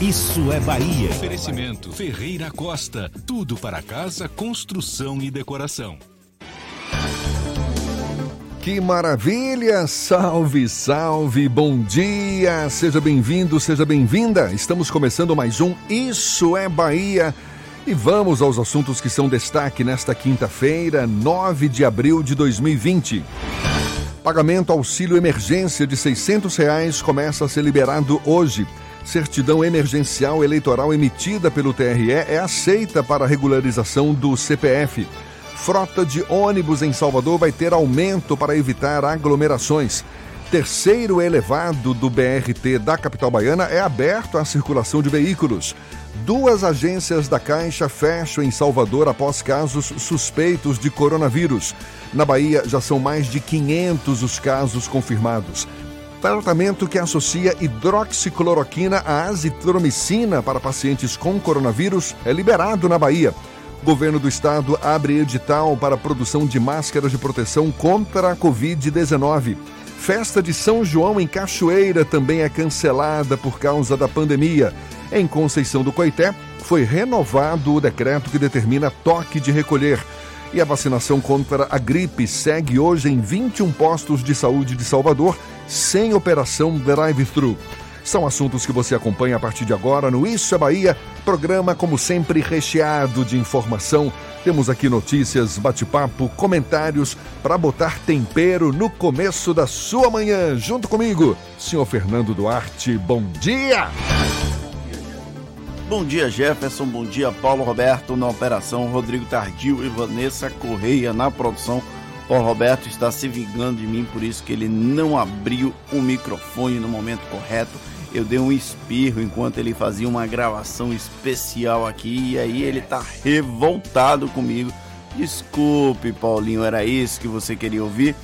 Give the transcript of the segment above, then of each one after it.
Isso é Bahia. Oferecimento Ferreira Costa. Tudo para casa, construção e decoração. Que maravilha! Salve, salve, bom dia! Seja bem-vindo, seja bem-vinda! Estamos começando mais um Isso é Bahia. E vamos aos assuntos que são destaque nesta quinta-feira, 9 de abril de 2020. Pagamento auxílio emergência de 600 reais começa a ser liberado hoje. Certidão emergencial eleitoral emitida pelo TRE é aceita para regularização do CPF. Frota de ônibus em Salvador vai ter aumento para evitar aglomerações. Terceiro elevado do BRT da capital baiana é aberto à circulação de veículos. Duas agências da Caixa fecham em Salvador após casos suspeitos de coronavírus. Na Bahia já são mais de 500 os casos confirmados. Tratamento que associa hidroxicloroquina à azitromicina para pacientes com coronavírus é liberado na Bahia. Governo do estado abre edital para produção de máscaras de proteção contra a Covid-19. Festa de São João em Cachoeira também é cancelada por causa da pandemia. Em Conceição do Coité, foi renovado o decreto que determina toque de recolher. E a vacinação contra a gripe segue hoje em 21 postos de saúde de Salvador, sem operação drive-thru. São assuntos que você acompanha a partir de agora no Isso é Bahia, programa como sempre recheado de informação. Temos aqui notícias, bate-papo, comentários para botar tempero no começo da sua manhã. Junto comigo, senhor Fernando Duarte. Bom dia! Bom dia, Jefferson. Bom dia, Paulo Roberto na operação, Rodrigo Tardio e Vanessa Correia na produção. Paulo Roberto está se vingando de mim, por isso que ele não abriu o microfone no momento correto. Eu dei um espirro enquanto ele fazia uma gravação especial aqui e aí ele tá revoltado comigo. Desculpe, Paulinho, era isso que você queria ouvir?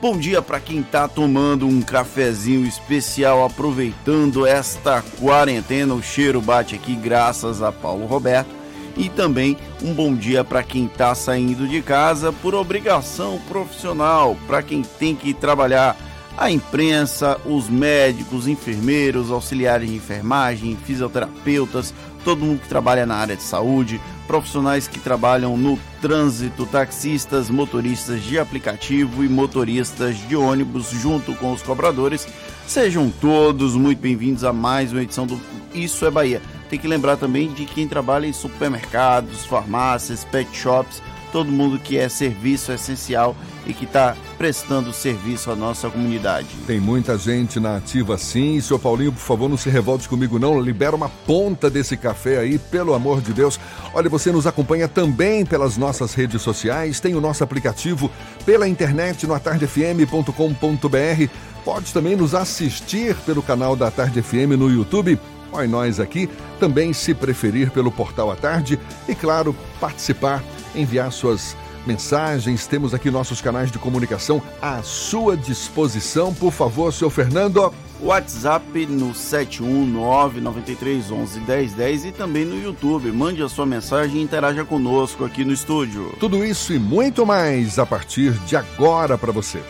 Bom dia para quem tá tomando um cafezinho especial, aproveitando esta quarentena. O cheiro bate aqui graças a Paulo Roberto. E também um bom dia para quem está saindo de casa por obrigação profissional, para quem tem que trabalhar. A imprensa, os médicos, enfermeiros, auxiliares de enfermagem, fisioterapeutas, todo mundo que trabalha na área de saúde, profissionais que trabalham no trânsito, taxistas, motoristas de aplicativo e motoristas de ônibus, junto com os cobradores. Sejam todos muito bem-vindos a mais uma edição do Isso é Bahia. Tem que lembrar também de quem trabalha em supermercados, farmácias, pet shops, todo mundo que é serviço essencial e que está prestando serviço à nossa comunidade. Tem muita gente na ativa sim. Senhor Paulinho, por favor, não se revolte comigo não. Libera uma ponta desse café aí, pelo amor de Deus. Olha, você nos acompanha também pelas nossas redes sociais, tem o nosso aplicativo pela internet no atardefm.com.br. Pode também nos assistir pelo canal da Tarde FM no YouTube. Olha nós aqui, também se preferir pelo portal à tarde e, claro, participar, enviar suas mensagens. Temos aqui nossos canais de comunicação à sua disposição. Por favor, senhor Fernando. WhatsApp no 71993111010 e também no YouTube. Mande a sua mensagem e interaja conosco aqui no estúdio. Tudo isso e muito mais a partir de agora para você.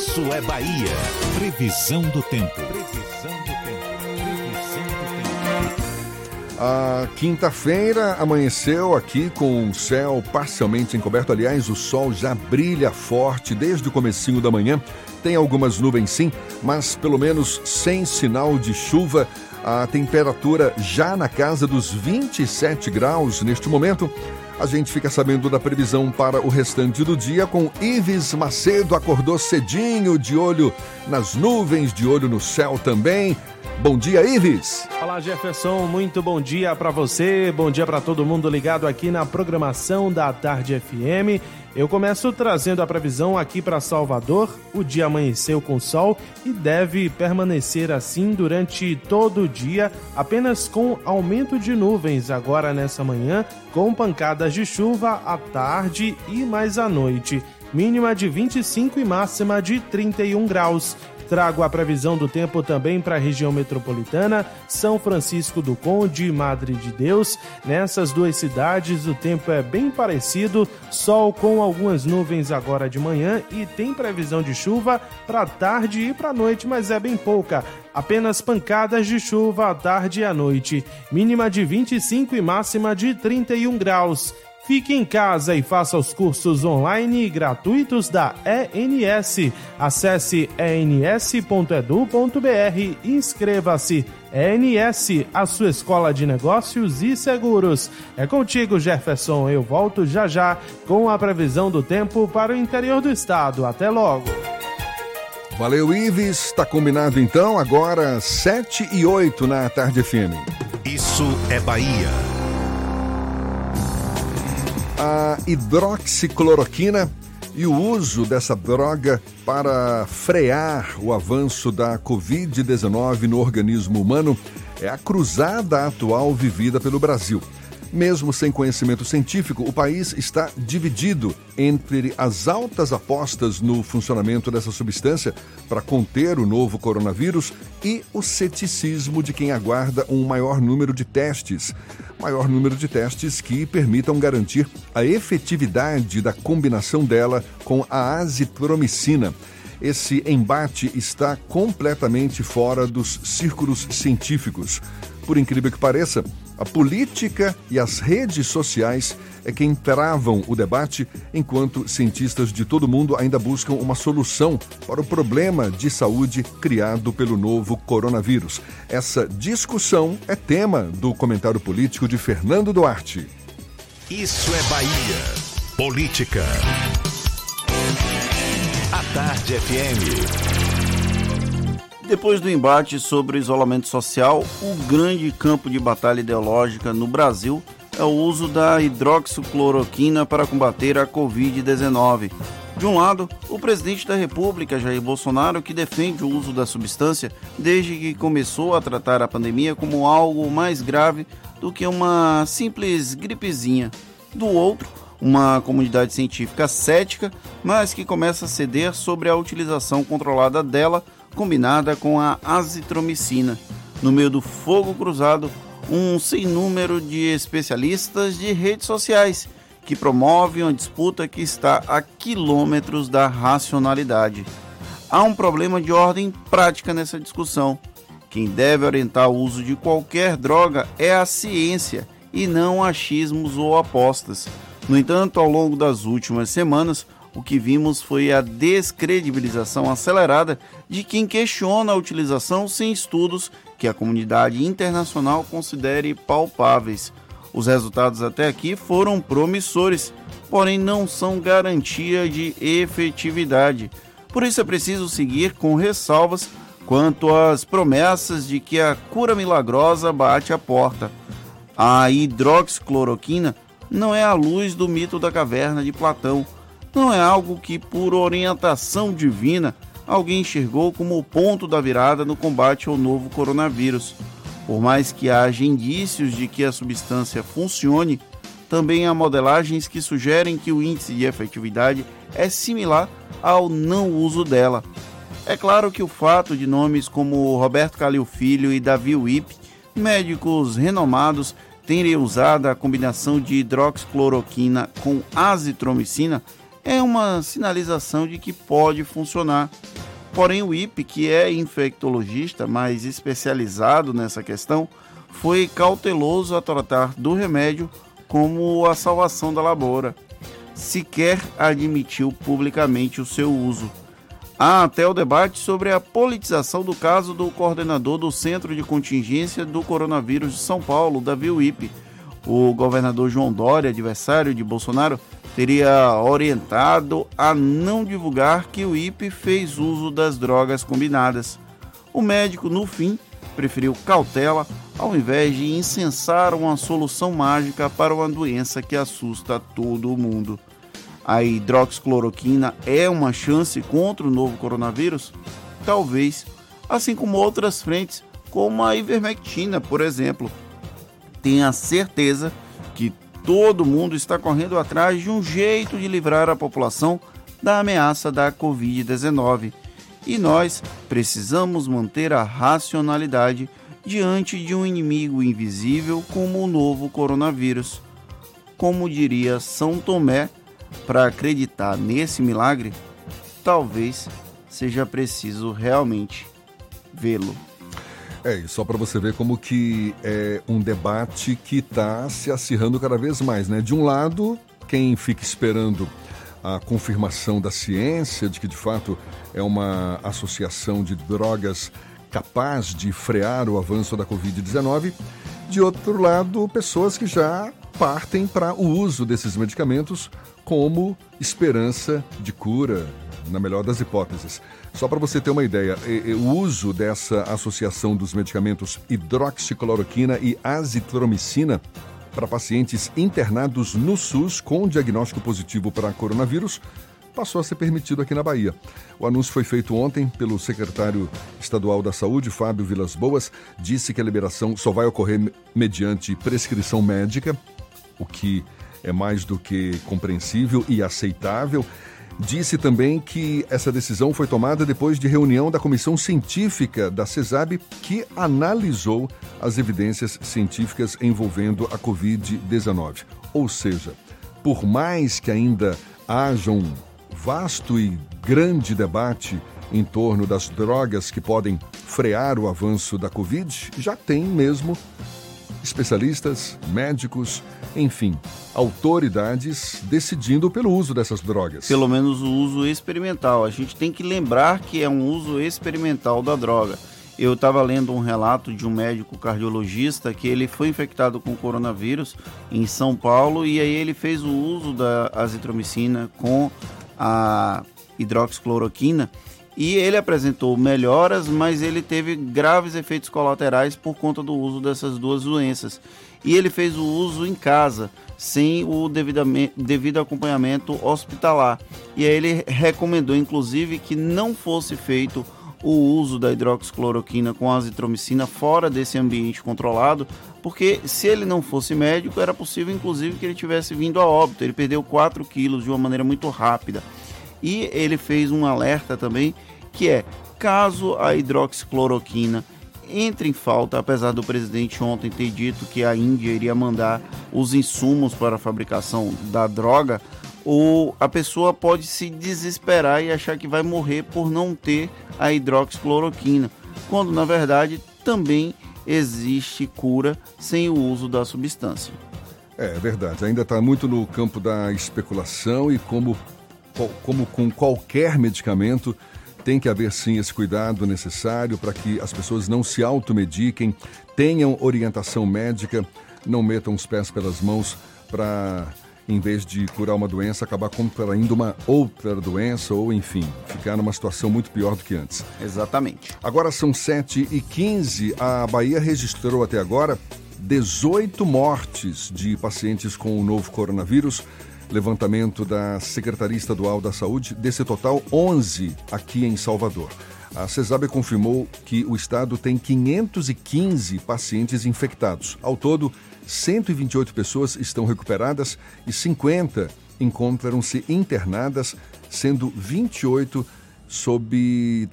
Isso é Bahia. Previsão do tempo. Previsão do tempo. Previsão do tempo. A quinta-feira amanheceu aqui com o céu parcialmente encoberto. Aliás, o sol já brilha forte desde o comecinho da manhã. Tem algumas nuvens sim, mas pelo menos sem sinal de chuva. A temperatura já na casa dos 27 graus neste momento. A gente fica sabendo da previsão para o restante do dia com Ives Macedo. Acordou cedinho, de olho nas nuvens, de olho no céu também. Bom dia, Ives. Olá, Jefferson. Muito bom dia para você. Bom dia para todo mundo ligado aqui na programação da Tarde FM. Eu começo trazendo a previsão aqui para Salvador. O dia amanheceu com sol e deve permanecer assim durante todo o dia, apenas com aumento de nuvens agora nessa manhã, com pancadas de chuva à tarde e mais à noite. Mínima de 25 e máxima de 31 graus. Trago a previsão do tempo também para a região metropolitana, São Francisco do Conde e Madre de Deus. Nessas duas cidades o tempo é bem parecido, sol com algumas nuvens agora de manhã e tem previsão de chuva para tarde e para noite, mas é bem pouca. Apenas pancadas de chuva à tarde e à noite. Mínima de 25 e máxima de 31 graus. Fique em casa e faça os cursos online gratuitos da ENS. Acesse ens.edu.br e inscreva-se. ENS, a sua escola de negócios e seguros. É contigo, Jefferson. Eu volto já já com a previsão do tempo para o interior do estado. Até logo. Valeu, Ives. Está combinado então, agora 7 e 8 na Tarde FM. Isso é Bahia a hidroxicloroquina e o uso dessa droga para frear o avanço da Covid-19 no organismo humano é a cruzada atual vivida pelo Brasil. Mesmo sem conhecimento científico, o país está dividido entre as altas apostas no funcionamento dessa substância para conter o novo coronavírus e o ceticismo de quem aguarda um maior número de testes. Maior número de testes que permitam garantir a efetividade da combinação dela com a azitromicina esse embate está completamente fora dos círculos científicos. Por incrível que pareça, a política e as redes sociais é quem travam o debate, enquanto cientistas de todo mundo ainda buscam uma solução para o problema de saúde criado pelo novo coronavírus. Essa discussão é tema do comentário político de Fernando Duarte. Isso é Bahia. Política. A Tarde FM. Depois do embate sobre o isolamento social, o grande campo de batalha ideológica no Brasil é o uso da hidroxicloroquina para combater a Covid-19. De um lado, o presidente da República, Jair Bolsonaro, que defende o uso da substância desde que começou a tratar a pandemia como algo mais grave do que uma simples gripezinha. Do outro, uma comunidade científica cética, mas que começa a ceder sobre a utilização controlada dela combinada com a azitromicina. No meio do fogo cruzado, um sem número de especialistas de redes sociais que promovem uma disputa que está a quilômetros da racionalidade. Há um problema de ordem prática nessa discussão. Quem deve orientar o uso de qualquer droga é a ciência e não achismos ou apostas. No entanto, ao longo das últimas semanas, o que vimos foi a descredibilização acelerada de quem questiona a utilização sem estudos que a comunidade internacional considere palpáveis. Os resultados até aqui foram promissores, porém não são garantia de efetividade. Por isso é preciso seguir com ressalvas quanto às promessas de que a cura milagrosa bate a porta. A hidroxicloroquina não é a luz do mito da caverna de Platão não é algo que, por orientação divina, alguém enxergou como o ponto da virada no combate ao novo coronavírus. Por mais que haja indícios de que a substância funcione, também há modelagens que sugerem que o índice de efetividade é similar ao não uso dela. É claro que o fato de nomes como Roberto Calil Filho e Davi Wipp, médicos renomados, terem usado a combinação de hidroxicloroquina com azitromicina, é uma sinalização de que pode funcionar. Porém, o IP, que é infectologista mais especializado nessa questão, foi cauteloso a tratar do remédio como a salvação da lavoura. Sequer admitiu publicamente o seu uso. Há até o debate sobre a politização do caso do coordenador do Centro de Contingência do Coronavírus de São Paulo, Davi Wipe. O governador João Dória, adversário de Bolsonaro, teria orientado a não divulgar que o IP fez uso das drogas combinadas. O médico, no fim, preferiu cautela ao invés de incensar uma solução mágica para uma doença que assusta todo mundo a hidroxicloroquina é uma chance contra o novo coronavírus? Talvez, assim como outras frentes, como a ivermectina, por exemplo. Tenha certeza que todo mundo está correndo atrás de um jeito de livrar a população da ameaça da Covid-19. E nós precisamos manter a racionalidade diante de um inimigo invisível como o novo coronavírus. Como diria São Tomé, para acreditar nesse milagre, talvez seja preciso realmente vê-lo. É, e só para você ver como que é um debate que está se acirrando cada vez mais, né? De um lado, quem fica esperando a confirmação da ciência de que de fato é uma associação de drogas capaz de frear o avanço da Covid-19. De outro lado, pessoas que já partem para o uso desses medicamentos como esperança de cura, na melhor das hipóteses. Só para você ter uma ideia, o uso dessa associação dos medicamentos hidroxicloroquina e azitromicina para pacientes internados no SUS com diagnóstico positivo para coronavírus passou a ser permitido aqui na Bahia. O anúncio foi feito ontem pelo secretário estadual da Saúde, Fábio Vilas Boas, disse que a liberação só vai ocorrer mediante prescrição médica, o que é mais do que compreensível e aceitável. Disse também que essa decisão foi tomada depois de reunião da comissão científica da CESAB, que analisou as evidências científicas envolvendo a Covid-19. Ou seja, por mais que ainda haja um vasto e grande debate em torno das drogas que podem frear o avanço da Covid, já tem mesmo especialistas, médicos, enfim, autoridades decidindo pelo uso dessas drogas. Pelo menos o uso experimental. A gente tem que lembrar que é um uso experimental da droga. Eu estava lendo um relato de um médico cardiologista que ele foi infectado com coronavírus em São Paulo e aí ele fez o uso da azitromicina com a hidroxicloroquina e ele apresentou melhoras, mas ele teve graves efeitos colaterais por conta do uso dessas duas doenças. E ele fez o uso em casa, sem o devido acompanhamento hospitalar. E aí ele recomendou, inclusive, que não fosse feito o uso da hidroxicloroquina com azitromicina fora desse ambiente controlado, porque se ele não fosse médico, era possível, inclusive, que ele tivesse vindo a óbito. Ele perdeu 4 quilos de uma maneira muito rápida. E ele fez um alerta também que é caso a hidroxicloroquina entre em falta, apesar do presidente ontem ter dito que a Índia iria mandar os insumos para a fabricação da droga, ou a pessoa pode se desesperar e achar que vai morrer por não ter a hidroxicloroquina, quando na verdade também existe cura sem o uso da substância. É verdade, ainda está muito no campo da especulação e como, como com qualquer medicamento, tem que haver sim esse cuidado necessário para que as pessoas não se automediquem, tenham orientação médica, não metam os pés pelas mãos para, em vez de curar uma doença, acabar contraindo uma outra doença ou, enfim, ficar numa situação muito pior do que antes. Exatamente. Agora são 7 e 15 A Bahia registrou até agora 18 mortes de pacientes com o novo coronavírus levantamento da Secretaria Estadual da Saúde, desse total, 11 aqui em Salvador. A CESAB confirmou que o estado tem 515 pacientes infectados. Ao todo, 128 pessoas estão recuperadas e 50 encontram-se internadas, sendo 28 sob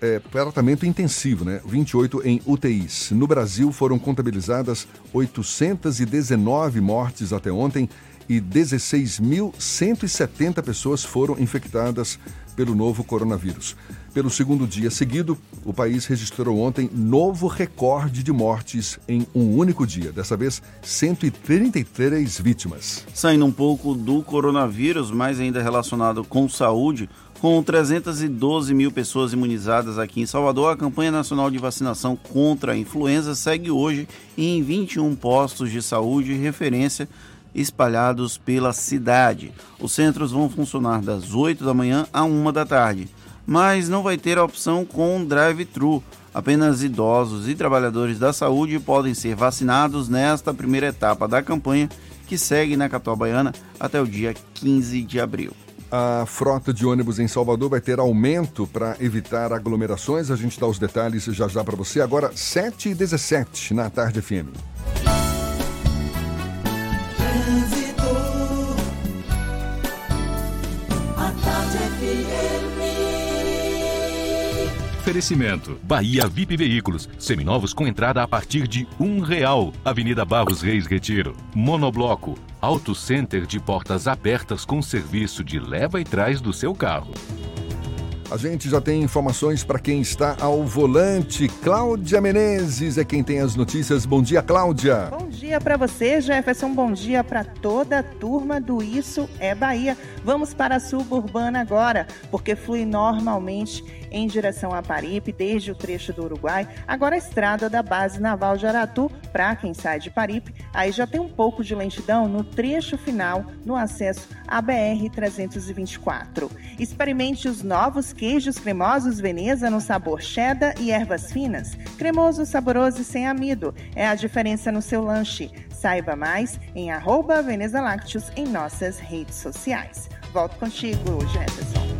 é, tratamento intensivo, né? 28 em UTIs. No Brasil foram contabilizadas 819 mortes até ontem e 16.170 pessoas foram infectadas pelo novo coronavírus. Pelo segundo dia seguido, o país registrou ontem novo recorde de mortes em um único dia. Dessa vez, 133 vítimas. Saindo um pouco do coronavírus, mas ainda relacionado com saúde, Com 312 mil pessoas imunizadas aqui em Salvador, a campanha nacional de vacinação contra a influenza segue hoje em 21 postos de saúde referência espalhados pela cidade. Os centros vão funcionar das 8 da manhã a 1 da tarde, mas não vai ter a opção com drive-thru. Apenas idosos e trabalhadores da saúde podem ser vacinados nesta primeira etapa da campanha, que segue na capital baiana até o dia 15 de abril. A frota de ônibus em Salvador vai ter aumento para evitar aglomerações. A gente dá os detalhes já já para você. Agora, 7 e 17 na Tarde FM. Oferecimento. Bahia VIP Veículos. Seminovos com entrada a partir de um real. Avenida Barros Reis Retiro. Monobloco. Auto Center de portas abertas com serviço de leva e trás do seu carro. A gente já tem informações para quem está ao volante. Cláudia Menezes é quem tem as notícias. Bom dia, Cláudia. Bom dia para você, Jefferson. Bom dia para toda a turma do Isso é Bahia. Vamos para a suburbana agora, porque flui normalmente em direção a Paripe, desde o trecho do Uruguai. Agora a estrada da base naval de Aratu, para quem sai de Paripe, aí já tem um pouco de lentidão no trecho final, no acesso à BR-324. Experimente os novos queijos cremosos Veneza no sabor cheddar e ervas finas. Cremoso, saboroso e sem amido. É a diferença no seu lanche. Saiba mais em arroba Veneza Lácteos em nossas redes sociais. Volto contigo, Jefferson.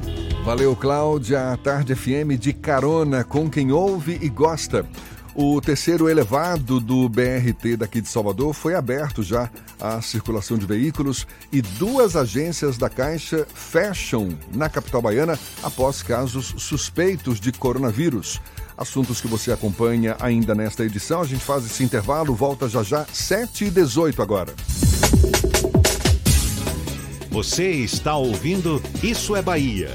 Valeu, Cláudia. Tarde FM de carona com quem ouve e gosta. O terceiro elevado do BRT daqui de Salvador foi aberto já à circulação de veículos e duas agências da Caixa fecham na capital baiana após casos suspeitos de coronavírus. Assuntos que você acompanha ainda nesta edição. A gente faz esse intervalo, volta já já, 7 e 18 agora. Você está ouvindo Isso é Bahia.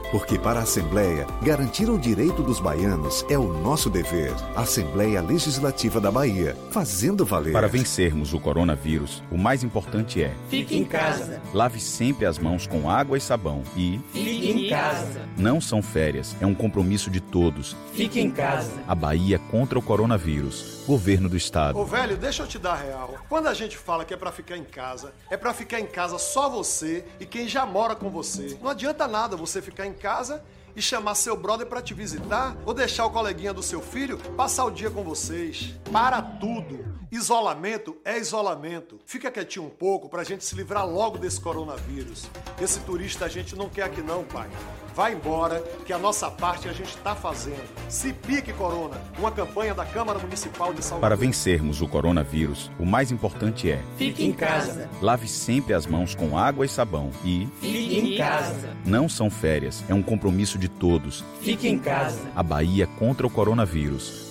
Porque para a Assembleia, garantir o direito dos baianos é o nosso dever. Assembleia Legislativa da Bahia, fazendo valer. Para vencermos o coronavírus, o mais importante é: fique em casa. Lave sempre as mãos com água e sabão e fique em casa. Não são férias, é um compromisso de todos. Fique em casa. A Bahia contra o coronavírus. Governo do Estado. Ô velho, deixa eu te dar real. Quando a gente fala que é para ficar em casa, é para ficar em casa só você e quem já mora com você. Não adianta nada você ficar em casa e chamar seu brother para te visitar ou deixar o coleguinha do seu filho passar o dia com vocês. Para tudo. Isolamento é isolamento. Fica quietinho um pouco pra gente se livrar logo desse coronavírus. Esse turista a gente não quer aqui não, pai. Vai embora, que a nossa parte a gente está fazendo. Se pique, Corona, uma campanha da Câmara Municipal de Salvador. Para vencermos o coronavírus, o mais importante é: fique em casa. Lave sempre as mãos com água e sabão e fique em casa. Não são férias, é um compromisso de todos. Fique em casa. A Bahia contra o coronavírus.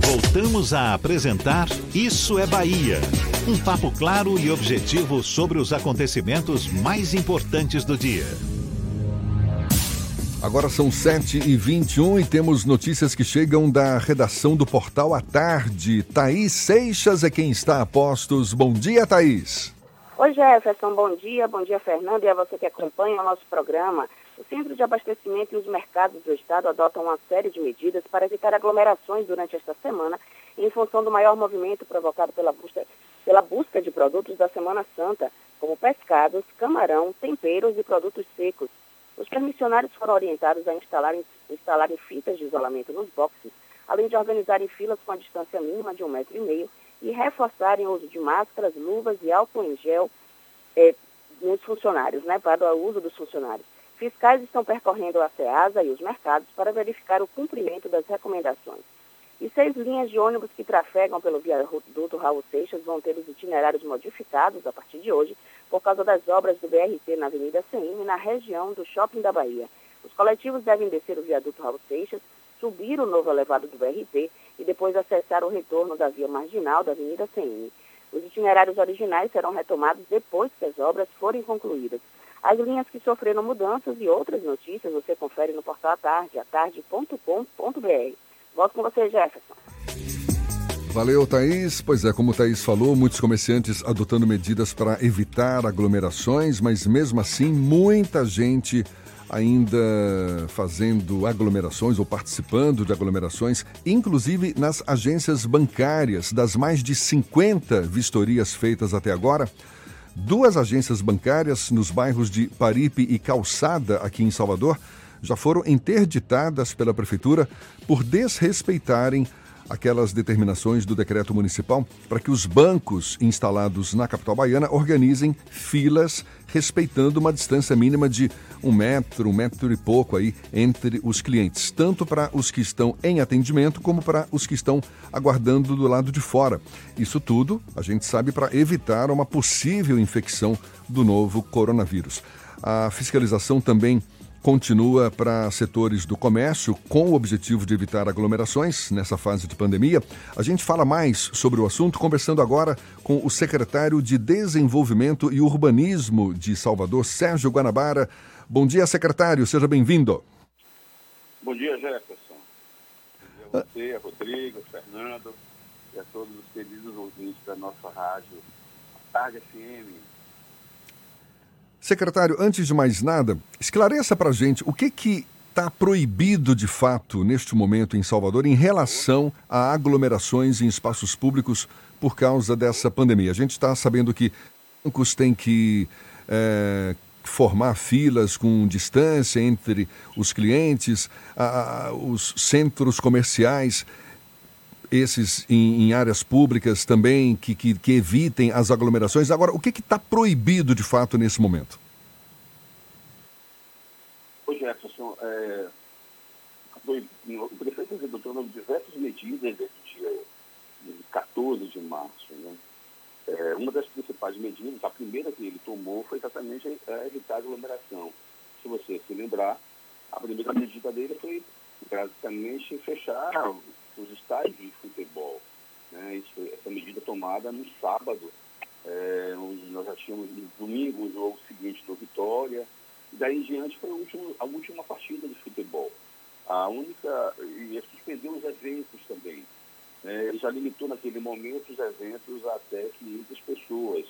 Voltamos a apresentar Isso é Bahia. Um papo claro e objetivo sobre os acontecimentos mais importantes do dia. Agora são 7h21 e temos notícias que chegam da redação do Portal à Tarde. Thaís Seixas é quem está a postos. Bom dia, Thaís. Oi, Jefferson, bom dia. Bom dia, Fernando, e a você que acompanha o nosso programa. O Centro de Abastecimento e os mercados do Estado adotam uma série de medidas para evitar aglomerações durante esta semana, em função do maior movimento provocado pela busca, pela busca de produtos da Semana Santa, como pescados, camarão, temperos e produtos secos. Os permissionários foram orientados a instalarem, instalarem fitas de isolamento nos boxes, além de organizarem filas com a distância mínima de um metro e meio e reforçarem o uso de máscaras, luvas e álcool em gel eh, nos funcionários, né, para o uso dos funcionários. Fiscais estão percorrendo a SEASA e os mercados para verificar o cumprimento das recomendações. E seis linhas de ônibus que trafegam pelo viaduto Raul Seixas vão ter os itinerários modificados a partir de hoje por causa das obras do BRT na Avenida CM, na região do Shopping da Bahia. Os coletivos devem descer o viaduto Raul Seixas, subir o novo elevado do BRT e depois acessar o retorno da via marginal da Avenida CM. Os itinerários originais serão retomados depois que as obras forem concluídas. As linhas que sofreram mudanças e outras notícias você confere no portal Atarde, atarde.com.br. Volto com você, Jefferson. Valeu, Thaís. Pois é, como o Thaís falou, muitos comerciantes adotando medidas para evitar aglomerações, mas mesmo assim, muita gente ainda fazendo aglomerações ou participando de aglomerações, inclusive nas agências bancárias. Das mais de 50 vistorias feitas até agora, Duas agências bancárias nos bairros de Paripe e Calçada, aqui em Salvador, já foram interditadas pela Prefeitura por desrespeitarem aquelas determinações do decreto municipal para que os bancos instalados na capital baiana organizem filas respeitando uma distância mínima de um metro, um metro e pouco aí entre os clientes, tanto para os que estão em atendimento como para os que estão aguardando do lado de fora. Isso tudo, a gente sabe, para evitar uma possível infecção do novo coronavírus. A fiscalização também continua para setores do comércio com o objetivo de evitar aglomerações nessa fase de pandemia. A gente fala mais sobre o assunto conversando agora com o secretário de Desenvolvimento e Urbanismo de Salvador, Sérgio Guanabara. Bom dia, secretário, seja bem-vindo. Bom dia, Jefferson. Bom dia a você, a Rodrigo, a Fernando e a todos os queridos ouvintes da nossa rádio Tarde FM Secretário, antes de mais nada, esclareça para a gente o que que está proibido de fato neste momento em Salvador em relação a aglomerações em espaços públicos por causa dessa pandemia. A gente está sabendo que bancos têm que é, formar filas com distância entre os clientes, a, a, os centros comerciais esses em, em, áreas públicas também que, que, que, evitem as aglomerações. Agora, o que está proibido de fato nesse momento? Ô Jefferson, é, o prefeito executou diversas medidas desde o dia 14 de março. Né? É, uma das principais medidas, a primeira que ele tomou, foi exatamente é, evitar a aglomeração. Se você se lembrar, a primeira medida dele foi basicamente fechar os estádios de futebol. Né? Isso, essa medida tomada no sábado, é, nós já tínhamos no domingo o jogo seguinte do Vitória, e daí em diante foi a última, a última partida de futebol. A única, e suspendeu os eventos também. É, ele já limitou naquele momento os eventos até 500 pessoas.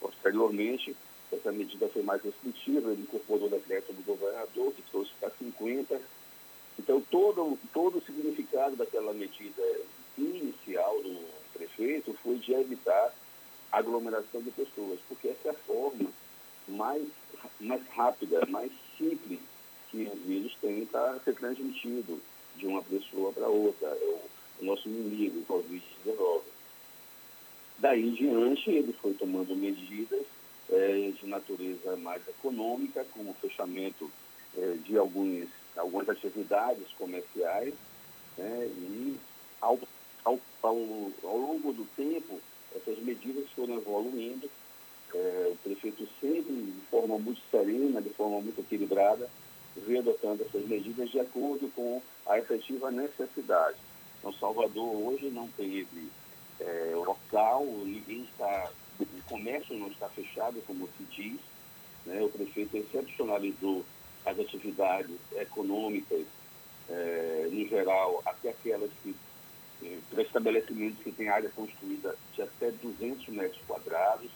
Posteriormente, essa medida foi mais restritiva, ele incorporou o decreto do governador, que trouxe para 50 então, todo, todo o significado daquela medida inicial do prefeito foi de evitar aglomeração de pessoas, porque essa é a forma mais, mais rápida, mais simples que o vírus tem para ser transmitido de uma pessoa para outra. É o, o nosso inimigo, o Covid-19. Daí em diante, ele foi tomando medidas é, de natureza mais econômica, como o fechamento é, de alguns algumas atividades comerciais, né, e ao, ao, ao, ao, longo do tempo, essas medidas foram evoluindo. É, o prefeito sempre, de forma muito serena, de forma muito equilibrada, veio adotando essas medidas de acordo com a efetiva necessidade. Então, Salvador hoje não teve é, local, ninguém está, o comércio não está fechado, como se diz. Né? O prefeito excepcionalizou as atividades econômicas, eh, no geral, até aquelas que, eh, para estabelecimentos que têm área construída de até 200 metros quadrados,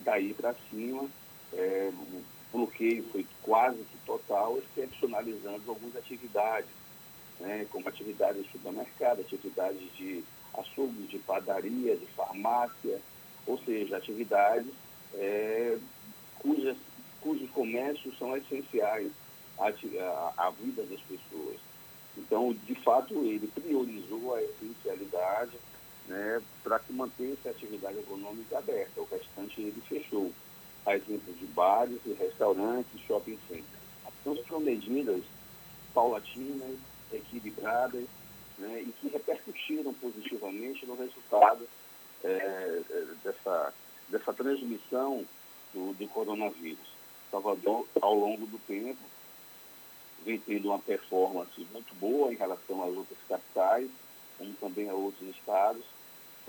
daí para cima, é, o bloqueio foi quase que total, excepcionalizando algumas atividades, né, como atividades de supermercado, atividades de açougue, de padaria, de farmácia, ou seja, atividades é, cujas, cujos comércios são essenciais à, à, à vida das pessoas. Então, de fato, ele priorizou a essencialidade né, para que mantesse a atividade econômica aberta. O restante ele fechou. A exemplo de bares restaurantes, shopping centers. Então, são medidas paulatinas, equilibradas, né, e que repercutiram positivamente no resultado é dessa, dessa transmissão do, do coronavírus. Salvador, ao longo do tempo, vem tendo uma performance muito boa em relação às outras capitais, como também a outros estados,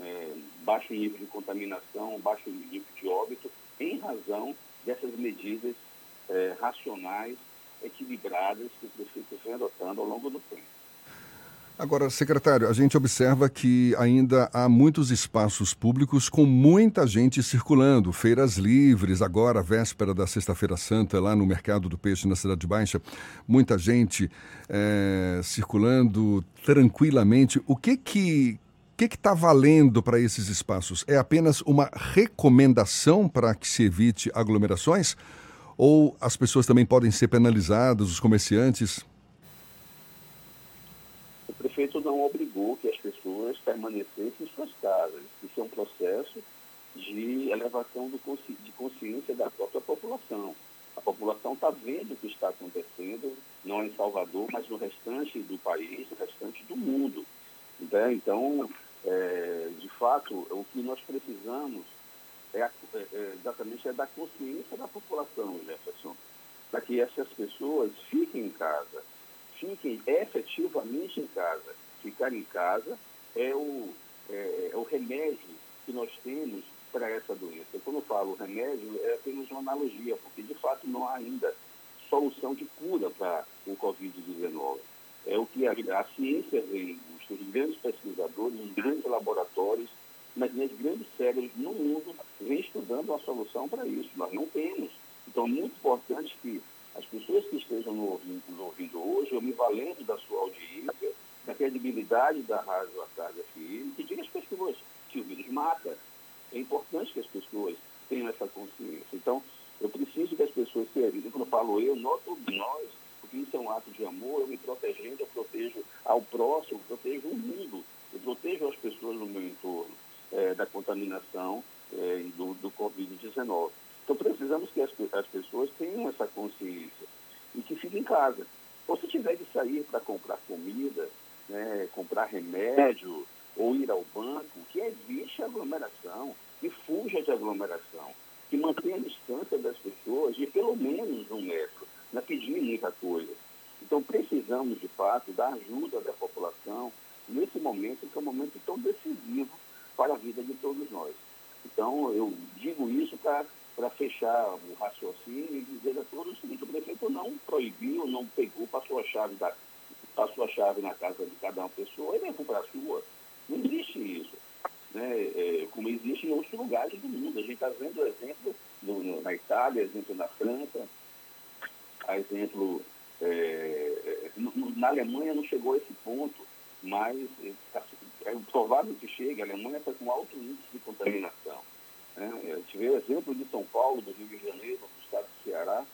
é, baixo nível de contaminação, baixo nível de óbito, em razão dessas medidas é, racionais, equilibradas que o prefeito vem adotando ao longo do tempo. Agora, secretário, a gente observa que ainda há muitos espaços públicos com muita gente circulando, feiras livres, agora, véspera da Sexta-feira Santa, lá no Mercado do Peixe, na Cidade Baixa, muita gente é, circulando tranquilamente. O que que que está valendo para esses espaços? É apenas uma recomendação para que se evite aglomerações? Ou as pessoas também podem ser penalizadas, os comerciantes? Prefeito não obrigou que as pessoas permanecessem em suas casas. Isso é um processo de elevação do, de consciência da própria população. A população está vendo o que está acontecendo, não em Salvador, mas no restante do país, no restante do mundo. Então, então é, de fato, o que nós precisamos é, é, é, exatamente é da consciência da população, Jefferson, para que essas pessoas fiquem em casa, fiquem efetivamente em casa. Ficar em casa é o, é, é o remédio que nós temos para essa doença. Quando eu falo remédio, é apenas uma analogia, porque de fato não há ainda solução de cura para o Covid-19. É o que a, a ciência vem os grandes pesquisadores, os grandes laboratórios, mas as grandes cérebros no mundo vêm estudando uma solução para isso. Nós não temos. Então, é muito importante que as pessoas que estejam nos ouvindo, ouvindo hoje, eu me valendo da sua audiência, da credibilidade da Rádio Atarde FM, que diga às pessoas que o vírus mata. É importante que as pessoas tenham essa consciência. Então, eu preciso que as pessoas se evitem. Quando eu falo eu, todos nós, porque isso é um ato de amor, eu me protegendo, eu protejo ao próximo, eu protejo o mundo, eu protejo as pessoas no meu entorno é, da contaminação é, do, do Covid-19. Então precisamos que as, as pessoas tenham essa consciência e que fiquem em casa. Ou se tiver de sair para comprar comida, né, comprar remédio ou ir ao banco, que evite aglomeração, que fuja de aglomeração, que mantenha a distância das pessoas de pelo menos um metro não é pedir muita coisa. Então, precisamos, de fato, da ajuda da população nesse momento, que é um momento tão decisivo para a vida de todos nós. Então, eu digo isso para fechar o raciocínio e dizer a todos o seguinte, o prefeito não proibiu, não pegou, passou a chave, da, passou a chave na casa de cada uma pessoa e levou para a sua. Não existe isso. Né? É, como existe em outros lugares do mundo. A gente está vendo exemplo no, no, na Itália, exemplo na França, exemplo, é, é na Alemanha não chegou a esse ponto, mas é, tá, é provável que chegue. A Alemanha está com alto índice de contaminação. Né? É, tive o exemplo de São Paulo, do Rio de Janeiro, do estado do Ceará.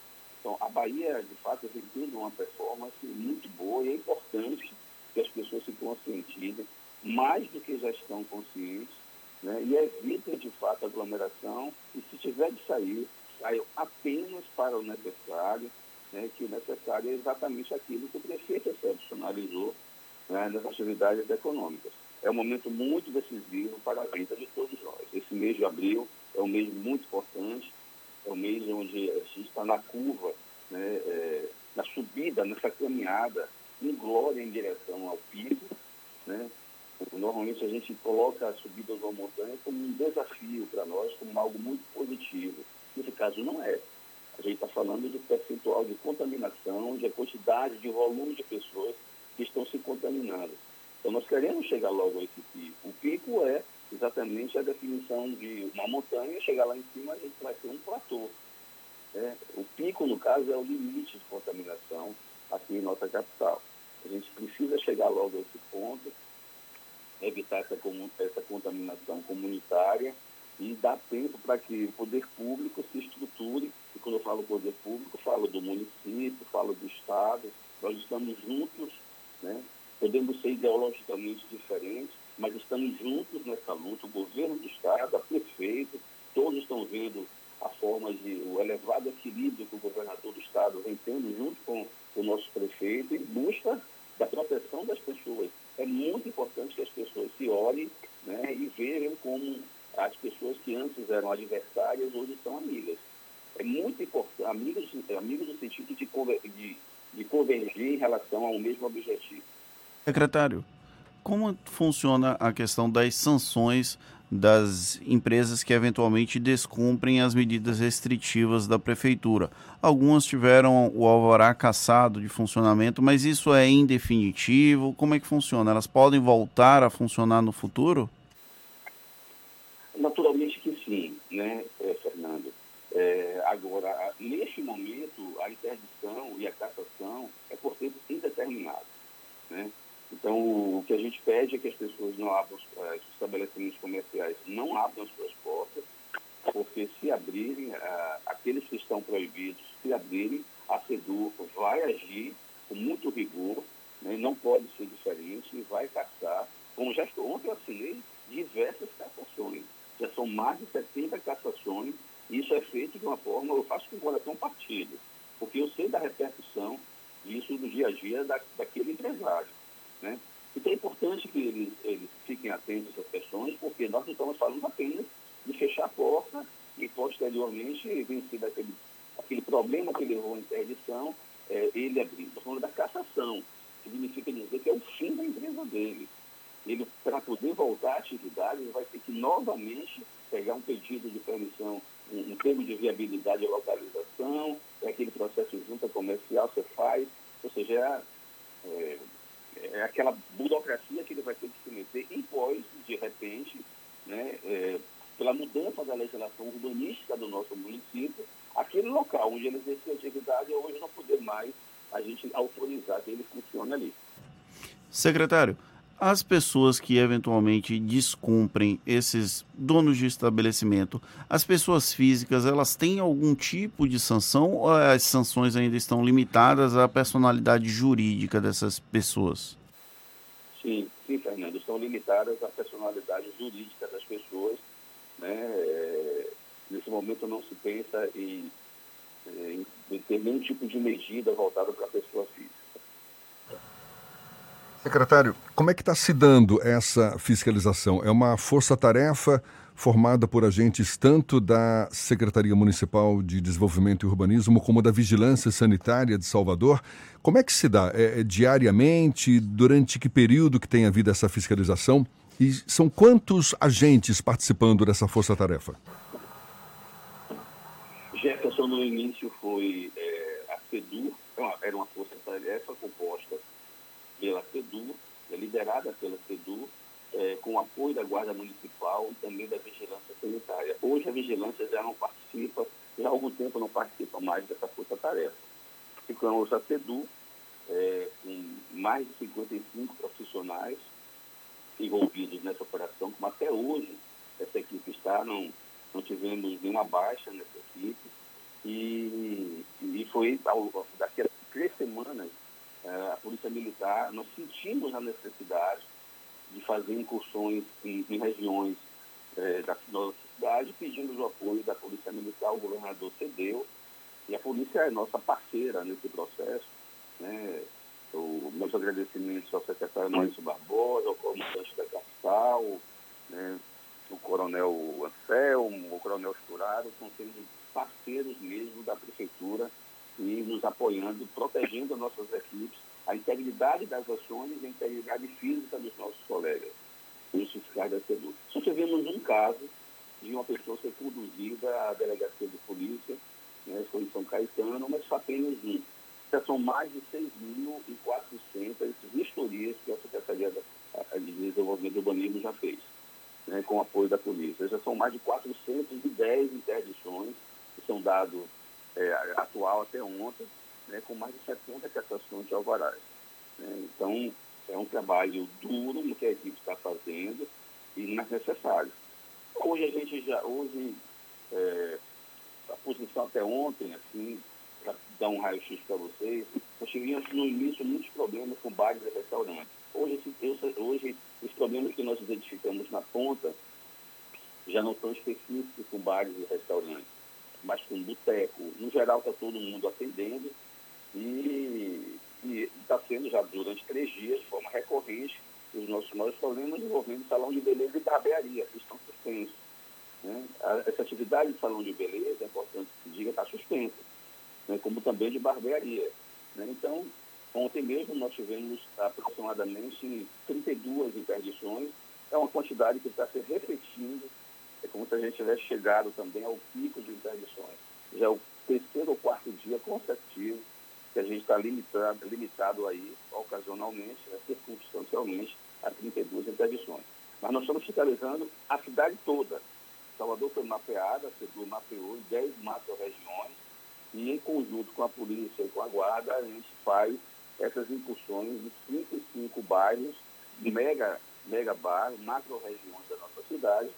Então, a Bahia, de fato, vem tendo uma performance muito boa e é importante que as pessoas se conscientizem, mais do que já estão conscientes, né? e evitem, de fato, a aglomeração. E se tiver de sair, saiam apenas para o necessário, né, que o necessário é exatamente aquilo que o prefeito excepcionalizou né, nas atividades econômicas. É um momento muito decisivo para a vida de todos nós. Esse mês de abril é um mês muito importante, é um mês onde a gente está na curva, né, é, na subida, nessa caminhada, em glória em direção ao pico. Né? Normalmente a gente coloca a subida de uma montanha como um desafio para nós, como algo muito positivo. Nesse caso não é. A gente está falando de percentual de contaminação, de quantidade, de volume de pessoas que estão se contaminando. Então, nós queremos chegar logo a esse pico. O pico é exatamente a definição de uma montanha, chegar lá em cima a gente vai ter um platô. Né? O pico, no caso, é o limite de contaminação aqui em nossa capital. A gente precisa chegar logo a esse ponto, evitar essa, essa contaminação comunitária e dar tempo para que o poder público se estruture. E quando eu falo poder público, falo do município, falo do Estado. Nós estamos juntos, né? Podemos ser ideologicamente diferentes, mas estamos juntos nessa luta. O governo do Estado, a prefeito, todos estão vendo a forma de o elevado equilíbrio que o governador do Estado vem tendo junto com o nosso prefeito em busca da proteção das pessoas. É muito importante que as pessoas se olhem né, e vejam como as pessoas que antes eram adversárias hoje são amigas. É muito importante, amigas, amigas no sentido de, de, de convergir em relação ao mesmo objetivo. Secretário, como funciona a questão das sanções das empresas que eventualmente descumprem as medidas restritivas da prefeitura. Algumas tiveram o alvará cassado de funcionamento, mas isso é indefinitivo? Como é que funciona? Elas podem voltar a funcionar no futuro? Naturalmente que sim, né, eh, Fernando? É, agora, neste momento, a interdição e a cassação é por tempo indeterminado. Né? Então, o que a gente pede é que as pessoas não abram, eh, os estabelecimentos comerciais não abram as suas portas, porque se abrirem, eh, aqueles que estão proibidos, se abrirem, a CEDU vai agir com muito rigor, né, não pode ser diferente, e vai caçar, como já estou ontem eu assinei diversas cassações. Já são mais de 70 cassações, e isso é feito de uma forma, eu faço com o coração partido, porque eu sei da repercussão disso no dia a dia da, daquele empresário. Né? Então é importante que eles, eles fiquem atentos a essas questões, porque nós não estamos falando apenas de fechar a porta e posteriormente vencer daquele, aquele problema que levou à interdição, é, ele abrir. Estamos falando da cassação, significa dizer que é o fim da empresa dele. Ele, para poder voltar à atividade, ele vai ter que novamente pegar um pedido de permissão, um, um termo de viabilidade e localização, é aquele processo junta comercial, você faz, ou seja, é, é aquela burocracia que ele vai ter que se meter e pós, de repente, né, é, pela mudança da legislação urbanística do nosso município, aquele local onde ele exercia atividade hoje não poder mais a gente autorizar que ele funcione ali. Secretário, as pessoas que eventualmente descumprem esses donos de estabelecimento, as pessoas físicas, elas têm algum tipo de sanção ou as sanções ainda estão limitadas à personalidade jurídica dessas pessoas? Sim, sim, Fernando, estão limitadas à personalidade jurídica das pessoas. Né? É, nesse momento não se pensa em, em, em ter nenhum tipo de medida voltada para a pessoa física. Secretário, como é que está se dando essa fiscalização? É uma força-tarefa formada por agentes tanto da Secretaria Municipal de Desenvolvimento e Urbanismo como da Vigilância Sanitária de Salvador. Como é que se dá? É, é diariamente? Durante que período que tem havido essa fiscalização? E são quantos agentes participando dessa força-tarefa? Jefferson, no início foi é, a CEDUR, era uma força-tarefa composta pela CEDU, é liderada pela CEDU, é, com apoio da Guarda Municipal e também da Vigilância Sanitária. Hoje a Vigilância já não participa, já há algum tempo não participa mais dessa força-tarefa. Ficamos a CEDU, é, com mais de 55 profissionais envolvidos nessa operação, como até hoje essa equipe está, não, não tivemos nenhuma baixa nessa equipe. E, e foi, daqui a três semanas, a Polícia Militar, nós sentimos a necessidade de fazer incursões em, em regiões é, da nossa cidade, pedindo o apoio da Polícia Militar, o governador cedeu, e a polícia é nossa parceira nesse processo. Né? O, meus agradecimentos ao secretário Maurício Barbosa, ao comandante da Capital, né? o coronel Anselmo, o coronel Esturaro, estão sendo parceiros mesmo da prefeitura e nos apoiando, protegendo nossas equipes, a integridade das ações e a integridade física dos nossos colegas, os fiscais da SEDU. Só tivemos um caso de uma pessoa ser conduzida à delegacia de polícia, né, foi em São Caetano, mas só apenas um. Já são mais de 6.400 vistorias que a Secretaria de Desenvolvimento Urbanismo já fez. né, com o apoio da polícia. Já são mais de 410 interdições que são dados é, atual até ontem, né, com mais de 70 cassações de alvarás. Né? Então, é um trabalho duro que a equipe está fazendo e necessário. Hoje a gente já, hoje, é, a posição até ontem, assim, para dar um raio-x para vocês, nós tivemos no início muitos problemas com bares e restaurantes. Hoje, hoje, os problemas que nós identificamos na ponta já não são específicos com bares e restaurantes, mas com boteco. No geral, está todo mundo atendendo e está sendo já durante três dias, de forma recorrente, os nossos maiores problemas envolvendo salão de beleza e barbearia, que estão suspensos. Né? Essa atividade de salão de beleza, é importante que se diga, está suspensa, né? como também de barbearia. Né? Então, ontem mesmo nós tivemos aproximadamente 32 interdições, é uma quantidade que está se repetindo, é como se a gente tivesse chegado também ao pico de interdições. Já é o terceiro ou quarto dia consecutivo que a gente está limitado, limitado aí, ocasionalmente, né, circunstancialmente, a 32 interdições. Mas nós estamos fiscalizando a cidade toda. Salvador foi mapeada, a CEDU mapeou em 10 macro-regiões e, em conjunto com a polícia e com a guarda, a gente faz essas incursões de 5 e 5 bairros, mega, mega bairros, macro-regiões da nossa cidade,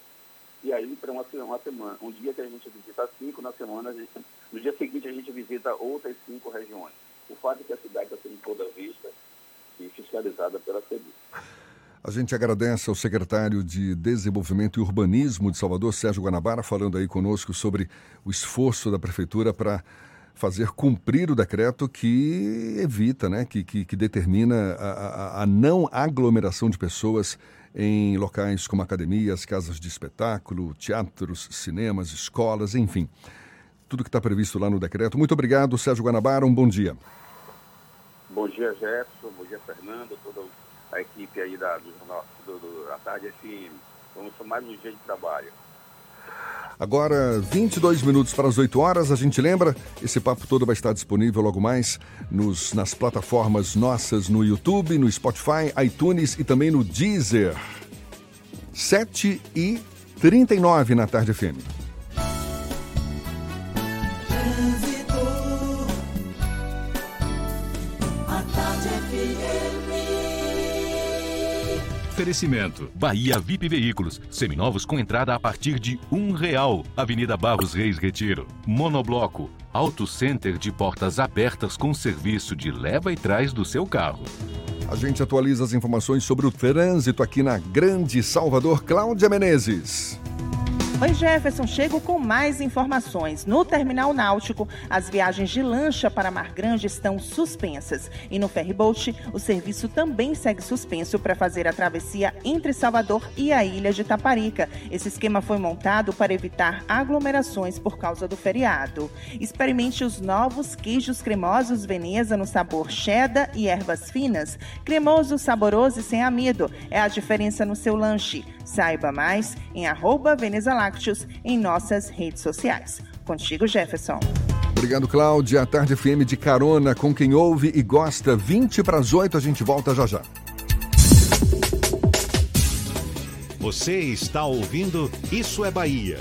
e aí para uma, uma semana, um dia que a gente visita cinco, na semana, gente, no dia seguinte a gente visita outras cinco regiões. O fato é que a cidade está sendo toda vista e fiscalizada pela CEDU. A gente agradece ao secretário de Desenvolvimento e Urbanismo de Salvador, Sérgio Guanabara, falando aí conosco sobre o esforço da prefeitura para fazer cumprir o decreto que evita, né, que, que, que determina a, a, a, não aglomeração de pessoas em locais como academias, casas de espetáculo, teatros, cinemas, escolas, enfim tudo que está previsto lá no decreto. Muito obrigado, Sérgio Guanabara, um bom dia. Bom dia, Jefferson, bom dia, Fernando, toda a equipe aí da, do, do, da Tarde FM. Vamos mais um dia de trabalho. Agora, 22 minutos para as 8 horas, a gente lembra, esse papo todo vai estar disponível logo mais nos, nas plataformas nossas no YouTube, no Spotify, iTunes e também no Deezer. 7 e 39 na Tarde FM. Oferecimento: Bahia VIP Veículos, seminovos com entrada a partir de um real. Avenida Barros Reis Retiro. Monobloco, Auto Center de portas abertas com serviço de leva e trás do seu carro. A gente atualiza as informações sobre o trânsito aqui na Grande Salvador. Cláudia Menezes. Oi, Jefferson. Chego com mais informações. No terminal náutico, as viagens de lancha para Mar Grande estão suspensas. E no ferryboat, o serviço também segue suspenso para fazer a travessia entre Salvador e a ilha de Taparica. Esse esquema foi montado para evitar aglomerações por causa do feriado. Experimente os novos queijos cremosos Veneza no sabor cheddar e ervas finas. Cremoso, saboroso e sem amido. É a diferença no seu lanche. Saiba mais em arroba Lácteos em nossas redes sociais. Contigo, Jefferson. Obrigado, Cláudia. A Tarde FM de carona com quem ouve e gosta. 20 para as 8, a gente volta já já. Você está ouvindo Isso é Bahia.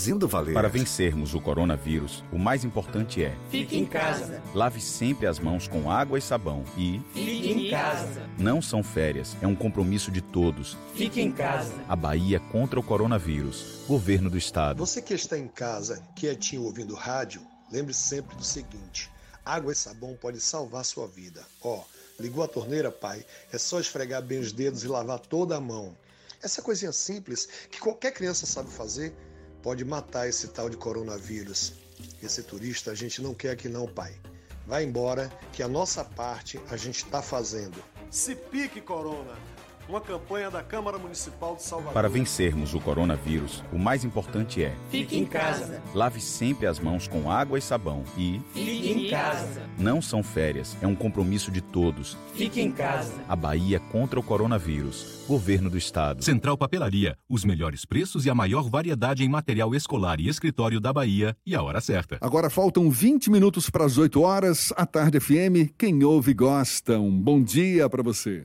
fazendo valer. Para vencermos o coronavírus, o mais importante é: fique em casa. Lave sempre as mãos com água e sabão e fique em casa. Não são férias, é um compromisso de todos. Fique em casa. A Bahia contra o coronavírus. Governo do Estado. Você que está em casa, quietinho ouvindo rádio, lembre sempre do seguinte: água e sabão pode salvar sua vida. Ó, ligou a torneira, pai? É só esfregar bem os dedos e lavar toda a mão. Essa coisinha simples que qualquer criança sabe fazer pode matar esse tal de coronavírus. Esse turista a gente não quer aqui não, pai. Vai embora que a nossa parte a gente está fazendo. Se pique, Corona! Uma campanha da Câmara Municipal de Salvador. Para vencermos o coronavírus, o mais importante é: Fique em casa. lave sempre as mãos com água e sabão e Fique em casa. não são férias, é um compromisso de todos. Fique em casa. A Bahia contra o coronavírus. Governo do Estado. Central Papelaria, os melhores preços e a maior variedade em material escolar e escritório da Bahia e a hora certa. Agora faltam 20 minutos para as 8 horas. A Tarde FM, quem ouve gosta. Um bom dia para você.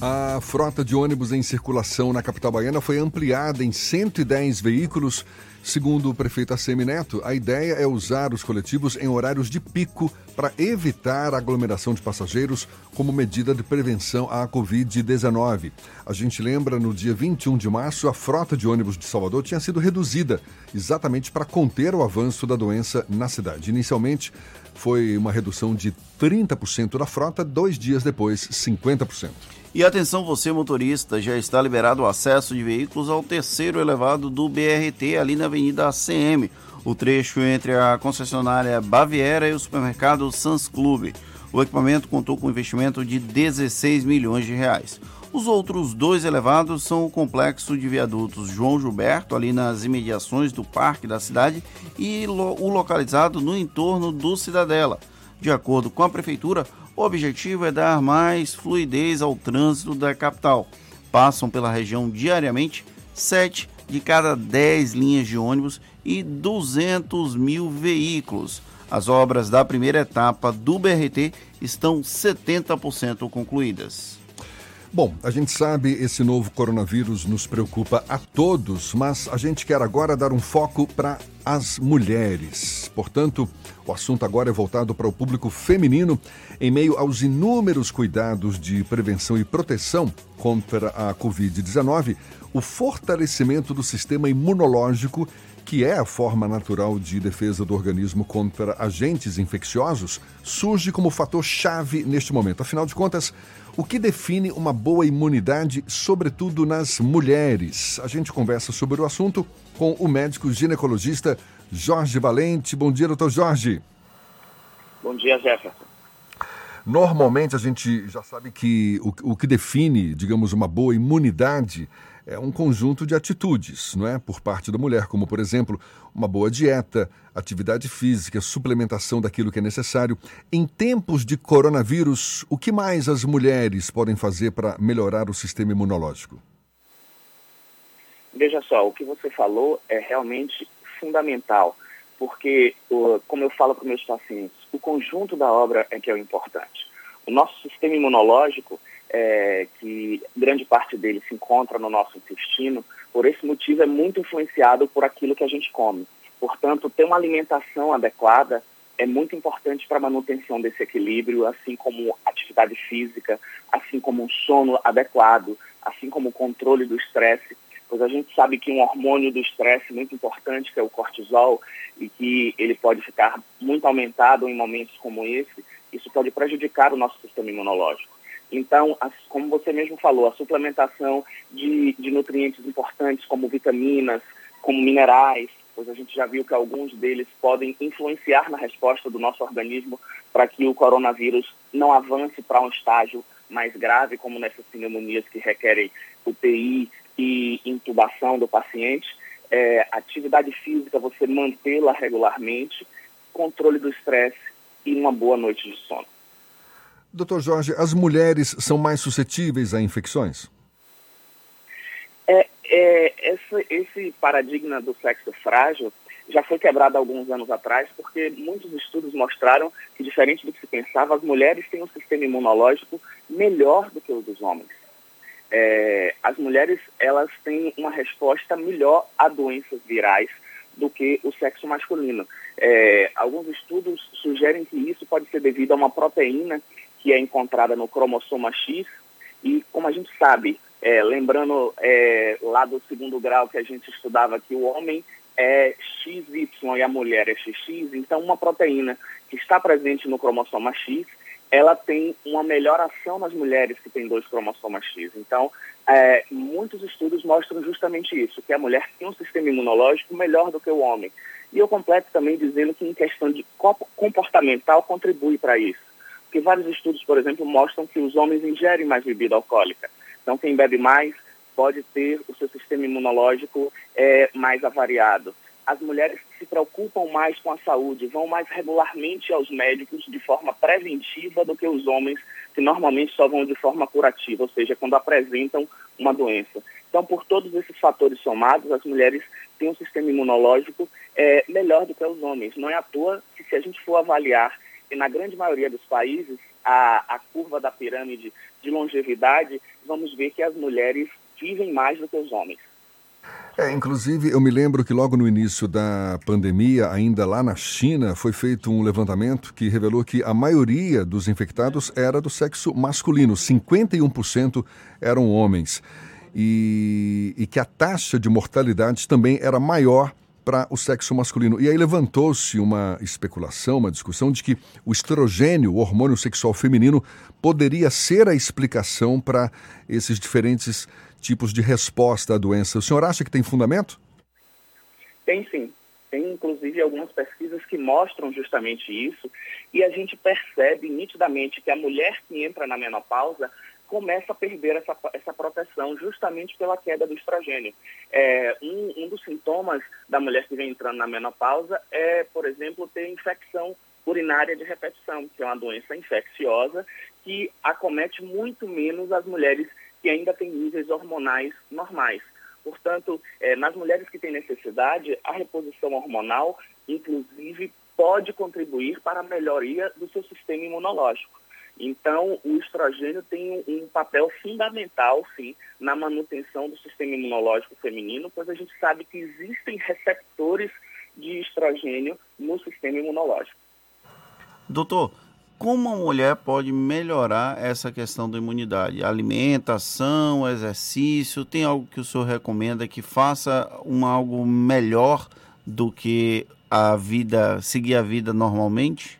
A frota de ônibus em circulação na capital baiana foi ampliada em 110 veículos. Segundo o prefeito Assemi Neto, a ideia é usar os coletivos em horários de pico para evitar a aglomeração de passageiros como medida de prevenção à Covid-19. A gente lembra, no dia 21 de março, a frota de ônibus de Salvador tinha sido reduzida exatamente para conter o avanço da doença na cidade. Inicialmente, foi uma redução de 30% da frota, dois dias depois, 50%. E atenção você motorista, já está liberado o acesso de veículos ao terceiro elevado do BRT ali na Avenida ACM, o trecho entre a concessionária Baviera e o supermercado Sans Clube. O equipamento contou com um investimento de 16 milhões de reais. Os outros dois elevados são o complexo de viadutos João Gilberto, ali nas imediações do Parque da Cidade, e o localizado no entorno do Cidadela. De acordo com a Prefeitura, o objetivo é dar mais fluidez ao trânsito da capital. Passam pela região diariamente 7 de cada 10 linhas de ônibus e 200 mil veículos. As obras da primeira etapa do BRT estão 70% concluídas. Bom, a gente sabe esse novo coronavírus nos preocupa a todos, mas a gente quer agora dar um foco para as mulheres. Portanto, o assunto agora é voltado para o público feminino em meio aos inúmeros cuidados de prevenção e proteção contra a Covid-19, o fortalecimento do sistema imunológico que é a forma natural de defesa do organismo contra agentes infecciosos, surge como fator chave neste momento. Afinal de contas, o que define uma boa imunidade, sobretudo nas mulheres? A gente conversa sobre o assunto com o médico ginecologista Jorge Valente. Bom dia, doutor Jorge. Bom dia, Jefferson. Normalmente a gente já sabe que o, o que define, digamos, uma boa imunidade é um conjunto de atitudes, não é? Por parte da mulher, como por exemplo, uma boa dieta, atividade física, suplementação daquilo que é necessário. Em tempos de coronavírus, o que mais as mulheres podem fazer para melhorar o sistema imunológico? Veja só, o que você falou é realmente fundamental, porque, como eu falo para meus pacientes, o conjunto da obra é que é o importante. O nosso sistema imunológico, é, que grande parte dele se encontra no nosso intestino, por esse motivo é muito influenciado por aquilo que a gente come. Portanto, ter uma alimentação adequada é muito importante para a manutenção desse equilíbrio, assim como atividade física, assim como um sono adequado, assim como o controle do estresse, pois a gente sabe que um hormônio do estresse muito importante, que é o cortisol, e que ele pode ficar muito aumentado em momentos como esse, isso pode prejudicar o nosso sistema imunológico. Então, como você mesmo falou, a suplementação de, de nutrientes importantes como vitaminas, como minerais, pois a gente já viu que alguns deles podem influenciar na resposta do nosso organismo para que o coronavírus não avance para um estágio mais grave, como nessas pneumonias que requerem UTI e intubação do paciente. É, atividade física, você mantê-la regularmente, controle do estresse e uma boa noite de sono. Doutor Jorge, as mulheres são mais suscetíveis a infecções? É, é, esse, esse paradigma do sexo frágil já foi quebrada alguns anos atrás, porque muitos estudos mostraram que, diferente do que se pensava, as mulheres têm um sistema imunológico melhor do que o dos homens. É, as mulheres elas têm uma resposta melhor a doenças virais do que o sexo masculino. É, alguns estudos sugerem que isso pode ser devido a uma proteína que é encontrada no cromossoma X e, como a gente sabe, é, lembrando é, lá do segundo grau que a gente estudava que o homem é XY e a mulher é XX, então uma proteína que está presente no cromossoma X, ela tem uma melhor ação nas mulheres que têm dois cromossomas X. Então, é, muitos estudos mostram justamente isso, que a mulher tem um sistema imunológico melhor do que o homem. E eu completo também dizendo que em questão de comportamental contribui para isso. Porque vários estudos, por exemplo, mostram que os homens ingerem mais bebida alcoólica. Então, quem bebe mais pode ter o seu sistema imunológico é, mais avariado. As mulheres se preocupam mais com a saúde vão mais regularmente aos médicos de forma preventiva do que os homens que normalmente só vão de forma curativa, ou seja, quando apresentam uma doença. Então, por todos esses fatores somados, as mulheres têm um sistema imunológico é, melhor do que os homens. Não é à toa que, se a gente for avaliar, e na grande maioria dos países, a, a curva da pirâmide de longevidade, vamos ver que as mulheres vivem mais do que os homens. É, inclusive, eu me lembro que logo no início da pandemia, ainda lá na China, foi feito um levantamento que revelou que a maioria dos infectados era do sexo masculino, 51% eram homens. E, e que a taxa de mortalidade também era maior para o sexo masculino. E aí levantou-se uma especulação, uma discussão de que o estrogênio, o hormônio sexual feminino, poderia ser a explicação para esses diferentes tipos de resposta à doença. O senhor acha que tem fundamento? Tem sim. Tem inclusive algumas pesquisas que mostram justamente isso e a gente percebe nitidamente que a mulher que entra na menopausa começa a perder essa, essa proteção justamente pela queda do estrogênio. É, um, um dos sintomas da mulher que vem entrando na menopausa é, por exemplo, ter infecção urinária de repetição, que é uma doença infecciosa que acomete muito menos as mulheres que ainda têm níveis hormonais normais. Portanto, é, nas mulheres que têm necessidade, a reposição hormonal, inclusive, pode contribuir para a melhoria do seu sistema imunológico. Então, o estrogênio tem um papel fundamental, sim, na manutenção do sistema imunológico feminino, pois a gente sabe que existem receptores de estrogênio no sistema imunológico. Doutor, como a mulher pode melhorar essa questão da imunidade? Alimentação, exercício, tem algo que o senhor recomenda que faça um algo melhor do que a vida, seguir a vida normalmente?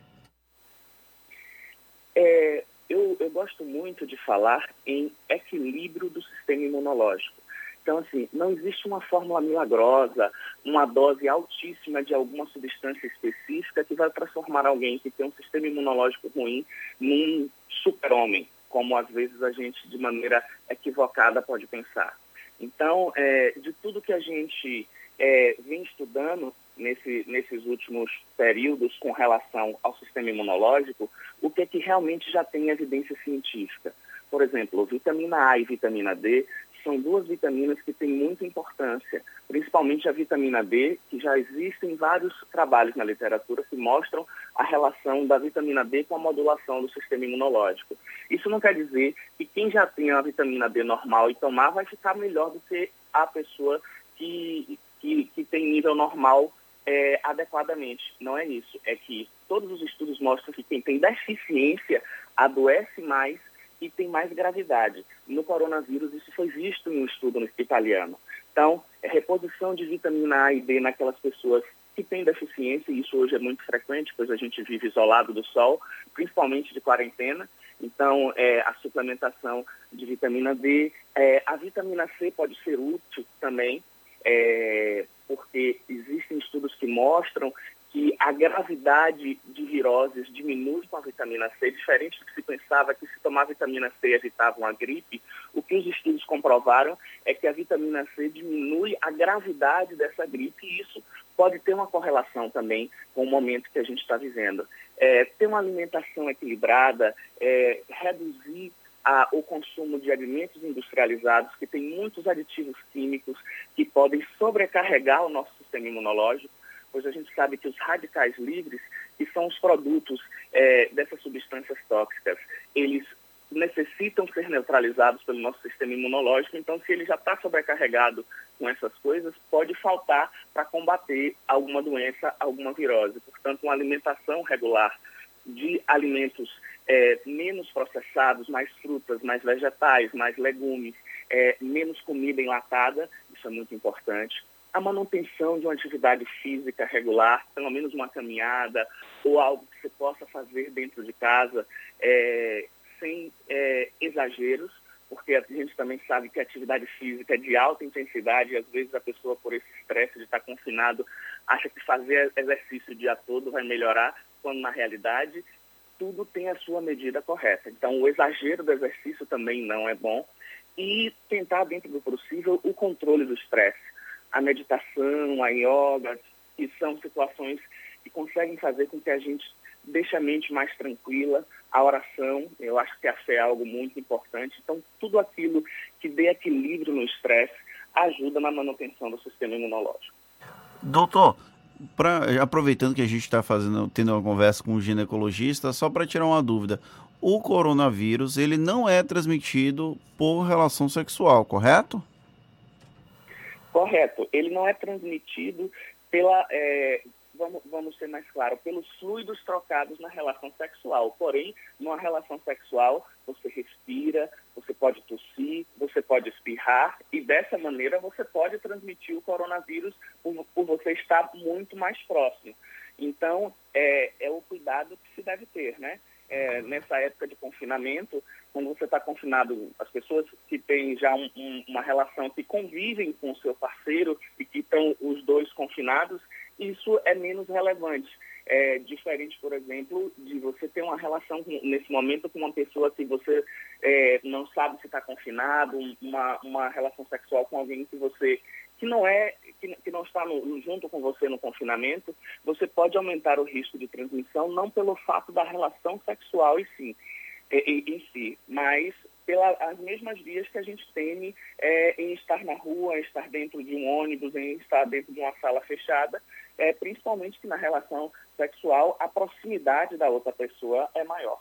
É, eu, eu gosto muito de falar em equilíbrio do sistema imunológico. Então, assim, não existe uma fórmula milagrosa, uma dose altíssima de alguma substância específica que vai transformar alguém que tem um sistema imunológico ruim num super-homem, como às vezes a gente, de maneira equivocada, pode pensar. Então, é, de tudo que a gente é, vem estudando nesse, nesses últimos períodos com relação ao sistema imunológico, o que é que realmente já tem evidência científica. Por exemplo, vitamina A e vitamina D são duas vitaminas que têm muita importância, principalmente a vitamina D, que já existem vários trabalhos na literatura que mostram a relação da vitamina D com a modulação do sistema imunológico. Isso não quer dizer que quem já tem a vitamina D normal e tomar vai ficar melhor do que a pessoa que, que, que tem nível normal é, adequadamente. Não é isso. É que todos os estudos mostram que quem tem deficiência adoece mais e tem mais gravidade. No coronavírus, isso foi visto em um estudo italiano. Então, é reposição de vitamina A e D naquelas pessoas que têm deficiência, e isso hoje é muito frequente, pois a gente vive isolado do sol, principalmente de quarentena. Então, é, a suplementação de vitamina D. É, a vitamina C pode ser útil também, é, porque existem estudos que mostram que a gravidade de viroses diminui com a vitamina C, diferente do que se pensava que se tomar vitamina C evitava uma gripe, o que os estudos comprovaram é que a vitamina C diminui a gravidade dessa gripe e isso pode ter uma correlação também com o momento que a gente está vivendo. É, ter uma alimentação equilibrada, é, reduzir a, o consumo de alimentos industrializados, que tem muitos aditivos químicos que podem sobrecarregar o nosso sistema imunológico, Hoje a gente sabe que os radicais livres, que são os produtos é, dessas substâncias tóxicas, eles necessitam ser neutralizados pelo nosso sistema imunológico, então se ele já está sobrecarregado com essas coisas, pode faltar para combater alguma doença, alguma virose. Portanto, uma alimentação regular de alimentos é, menos processados, mais frutas, mais vegetais, mais legumes, é, menos comida enlatada, isso é muito importante. A manutenção de uma atividade física regular, pelo menos uma caminhada ou algo que você possa fazer dentro de casa, é, sem é, exageros, porque a gente também sabe que a atividade física é de alta intensidade e às vezes a pessoa, por esse estresse de estar confinado, acha que fazer exercício o dia todo vai melhorar, quando na realidade tudo tem a sua medida correta. Então, o exagero do exercício também não é bom e tentar, dentro do possível, o controle do estresse. A meditação, a yoga, que são situações que conseguem fazer com que a gente deixe a mente mais tranquila, a oração, eu acho que a fé é algo muito importante. Então, tudo aquilo que dê equilíbrio no estresse ajuda na manutenção do sistema imunológico. Doutor, pra, aproveitando que a gente está fazendo, tendo uma conversa com o ginecologista, só para tirar uma dúvida, o coronavírus ele não é transmitido por relação sexual, correto? Correto. Ele não é transmitido pela, é, vamos, vamos ser mais claros, pelos fluidos trocados na relação sexual. Porém, numa relação sexual, você respira, você pode tossir, você pode espirrar e dessa maneira você pode transmitir o coronavírus por, por você estar muito mais próximo. Então, é, é o cuidado que se deve ter, né? É, nessa época de confinamento, quando você está confinado, as pessoas que têm já um, um, uma relação, que convivem com o seu parceiro e que estão os dois confinados, isso é menos relevante. É diferente, por exemplo, de você ter uma relação nesse momento com uma pessoa que você é, não sabe se está confinado, uma, uma relação sexual com alguém que você que não é que, que não está no, junto com você no confinamento, você pode aumentar o risco de transmissão não pelo fato da relação sexual em si, em, em si, mas pelas mesmas vias que a gente teme é, em estar na rua, em estar dentro de um ônibus, em estar dentro de uma sala fechada, é, principalmente que na relação sexual a proximidade da outra pessoa é maior.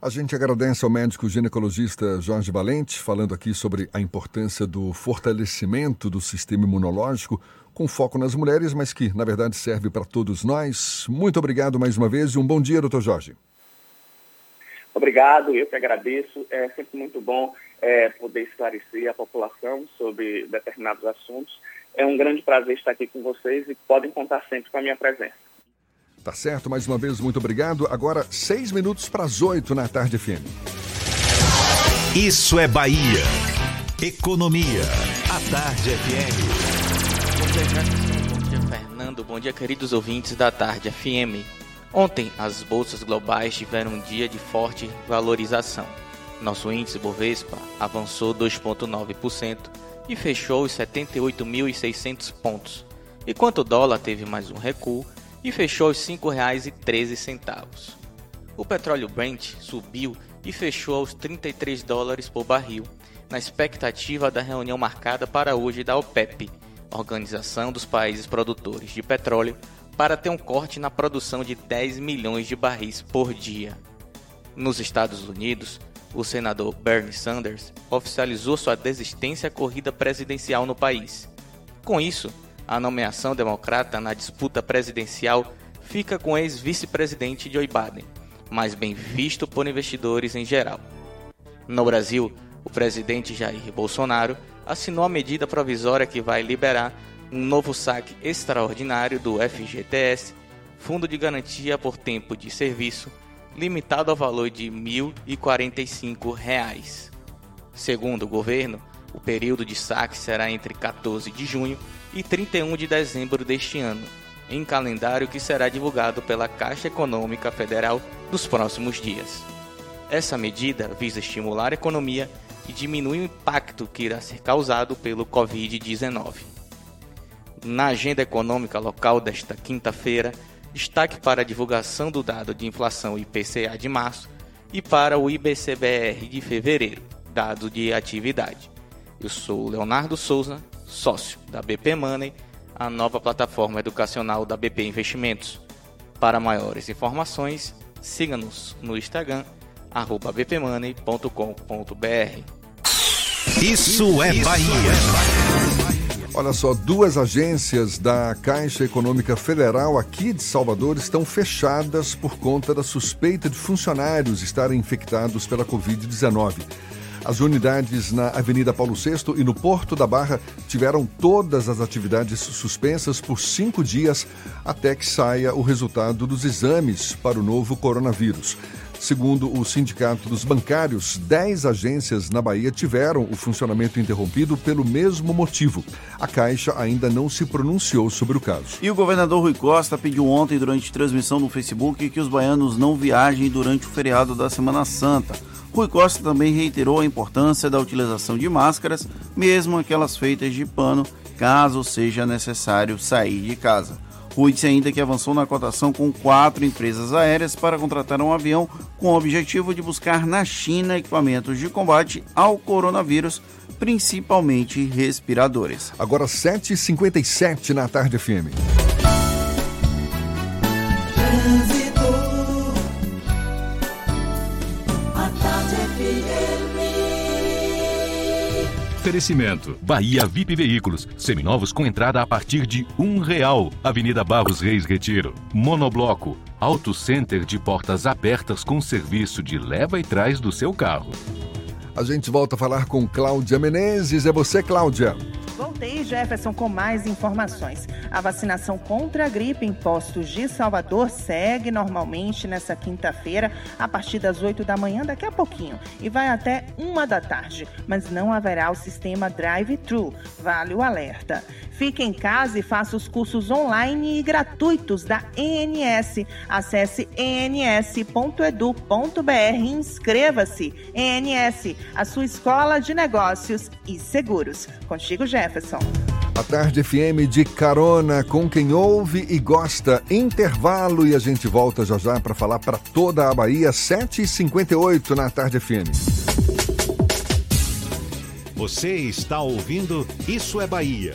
A gente agradece ao médico ginecologista Jorge Valente, falando aqui sobre a importância do fortalecimento do sistema imunológico, com foco nas mulheres, mas que, na verdade, serve para todos nós. Muito obrigado mais uma vez e um bom dia, doutor Jorge. Obrigado, eu que agradeço. É sempre muito bom é, poder esclarecer a população sobre determinados assuntos. É um grande prazer estar aqui com vocês e podem contar sempre com a minha presença. Tá certo, mais uma vez, muito obrigado. Agora, seis minutos para as oito na tarde FM. Isso é Bahia. Economia. A Tarde FM. Bom dia, Jefferson. Bom dia, Fernando. Bom dia, queridos ouvintes da Tarde FM. Ontem, as bolsas globais tiveram um dia de forte valorização. Nosso índice Bovespa avançou 2,9% e fechou os 78.600 pontos, enquanto o dólar teve mais um recuo e fechou os R$ 5,13. O petróleo Brent subiu e fechou aos 33 dólares por barril, na expectativa da reunião marcada para hoje da OPEP, Organização dos Países Produtores de Petróleo, para ter um corte na produção de 10 milhões de barris por dia. Nos Estados Unidos, o senador Bernie Sanders oficializou sua desistência à corrida presidencial no país. Com isso, a nomeação democrata na disputa presidencial fica com o ex-vice-presidente Joe Biden, mais bem visto por investidores em geral. No Brasil, o presidente Jair Bolsonaro assinou a medida provisória que vai liberar um novo saque extraordinário do FGTS, Fundo de Garantia por Tempo de Serviço, limitado ao valor de R$ 1.045. Segundo o governo, o período de saque será entre 14 de junho e 31 de dezembro deste ano, em calendário que será divulgado pela Caixa Econômica Federal nos próximos dias. Essa medida visa estimular a economia e diminuir o impacto que irá ser causado pelo Covid-19. Na agenda econômica local desta quinta-feira, destaque para a divulgação do dado de inflação IPCA de março e para o IBCBR de fevereiro, dado de atividade. Eu sou Leonardo Souza, sócio da BP Money, a nova plataforma educacional da BP Investimentos. Para maiores informações, siga-nos no Instagram, bpmoney.com.br. Isso é Bahia. Olha só, duas agências da Caixa Econômica Federal aqui de Salvador estão fechadas por conta da suspeita de funcionários estarem infectados pela Covid-19. As unidades na Avenida Paulo VI e no Porto da Barra tiveram todas as atividades suspensas por cinco dias até que saia o resultado dos exames para o novo coronavírus. Segundo o Sindicato dos Bancários, 10 agências na Bahia tiveram o funcionamento interrompido pelo mesmo motivo. A Caixa ainda não se pronunciou sobre o caso. E o governador Rui Costa pediu ontem, durante transmissão no Facebook, que os baianos não viajem durante o feriado da Semana Santa. Rui Costa também reiterou a importância da utilização de máscaras, mesmo aquelas feitas de pano, caso seja necessário sair de casa. Rui disse ainda que avançou na cotação com quatro empresas aéreas para contratar um avião com o objetivo de buscar na China equipamentos de combate ao coronavírus, principalmente respiradores. Agora 7h57 na tarde FM. Oferecimento. Bahia VIP Veículos. Seminovos com entrada a partir de um real. Avenida Barros Reis Retiro. Monobloco. Auto Center de portas abertas com serviço de leva e trás do seu carro. A gente volta a falar com Cláudia Menezes. É você, Cláudia. Voltei, Jefferson, com mais informações. A vacinação contra a gripe em postos de Salvador segue normalmente nessa quinta-feira, a partir das 8 da manhã, daqui a pouquinho, e vai até uma da tarde. Mas não haverá o sistema drive-thru. Vale o alerta. Fique em casa e faça os cursos online e gratuitos da ENS. Acesse ens.edu.br e inscreva-se. ENS, a sua escola de negócios e seguros. Contigo, Jefferson. A Tarde FM de carona com quem ouve e gosta. Intervalo e a gente volta já já para falar para toda a Bahia, 7h58 na Tarde FM. Você está ouvindo Isso é Bahia.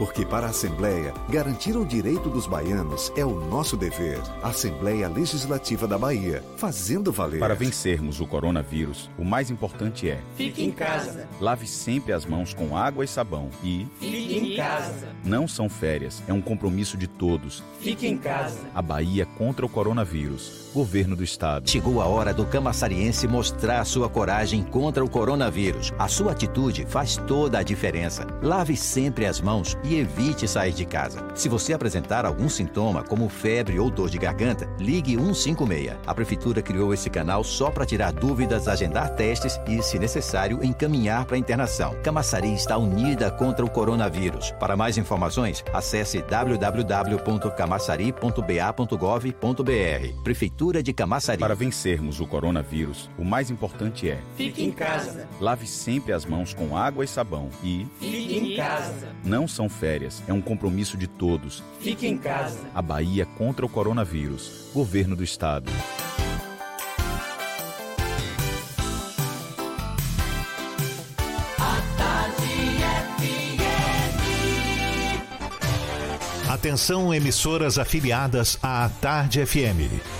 Porque para a Assembleia, garantir o direito dos baianos é o nosso dever. Assembleia Legislativa da Bahia, fazendo valer. Para vencermos o coronavírus, o mais importante é: Fique em casa. lave sempre as mãos com água e sabão e Fique em casa. não são férias, é um compromisso de todos. Fique em casa. A Bahia contra o coronavírus. Governo do Estado. Chegou a hora do camaçariense mostrar sua coragem contra o coronavírus. A sua atitude faz toda a diferença. Lave sempre as mãos e evite sair de casa. Se você apresentar algum sintoma, como febre ou dor de garganta, ligue 156. A Prefeitura criou esse canal só para tirar dúvidas, agendar testes e, se necessário, encaminhar para internação. Camaçari está unida contra o coronavírus. Para mais informações, acesse www.camaçari.ba.gov.br. Prefeitura de Camaçari. Para vencermos o coronavírus, o mais importante é: Fique em casa. lave sempre as mãos com água e sabão e Fique em casa. não são férias, é um compromisso de todos. Fique em casa. A Bahia contra o coronavírus. Governo do Estado. Atenção, emissoras afiliadas à Tarde FM.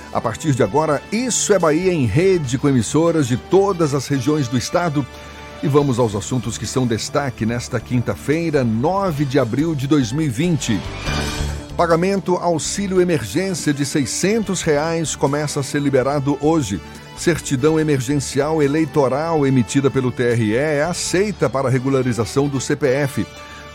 A partir de agora, Isso é Bahia em rede com emissoras de todas as regiões do estado. E vamos aos assuntos que são destaque nesta quinta-feira, 9 de abril de 2020. Pagamento auxílio emergência de 600 reais começa a ser liberado hoje. Certidão emergencial eleitoral emitida pelo TRE é aceita para regularização do CPF.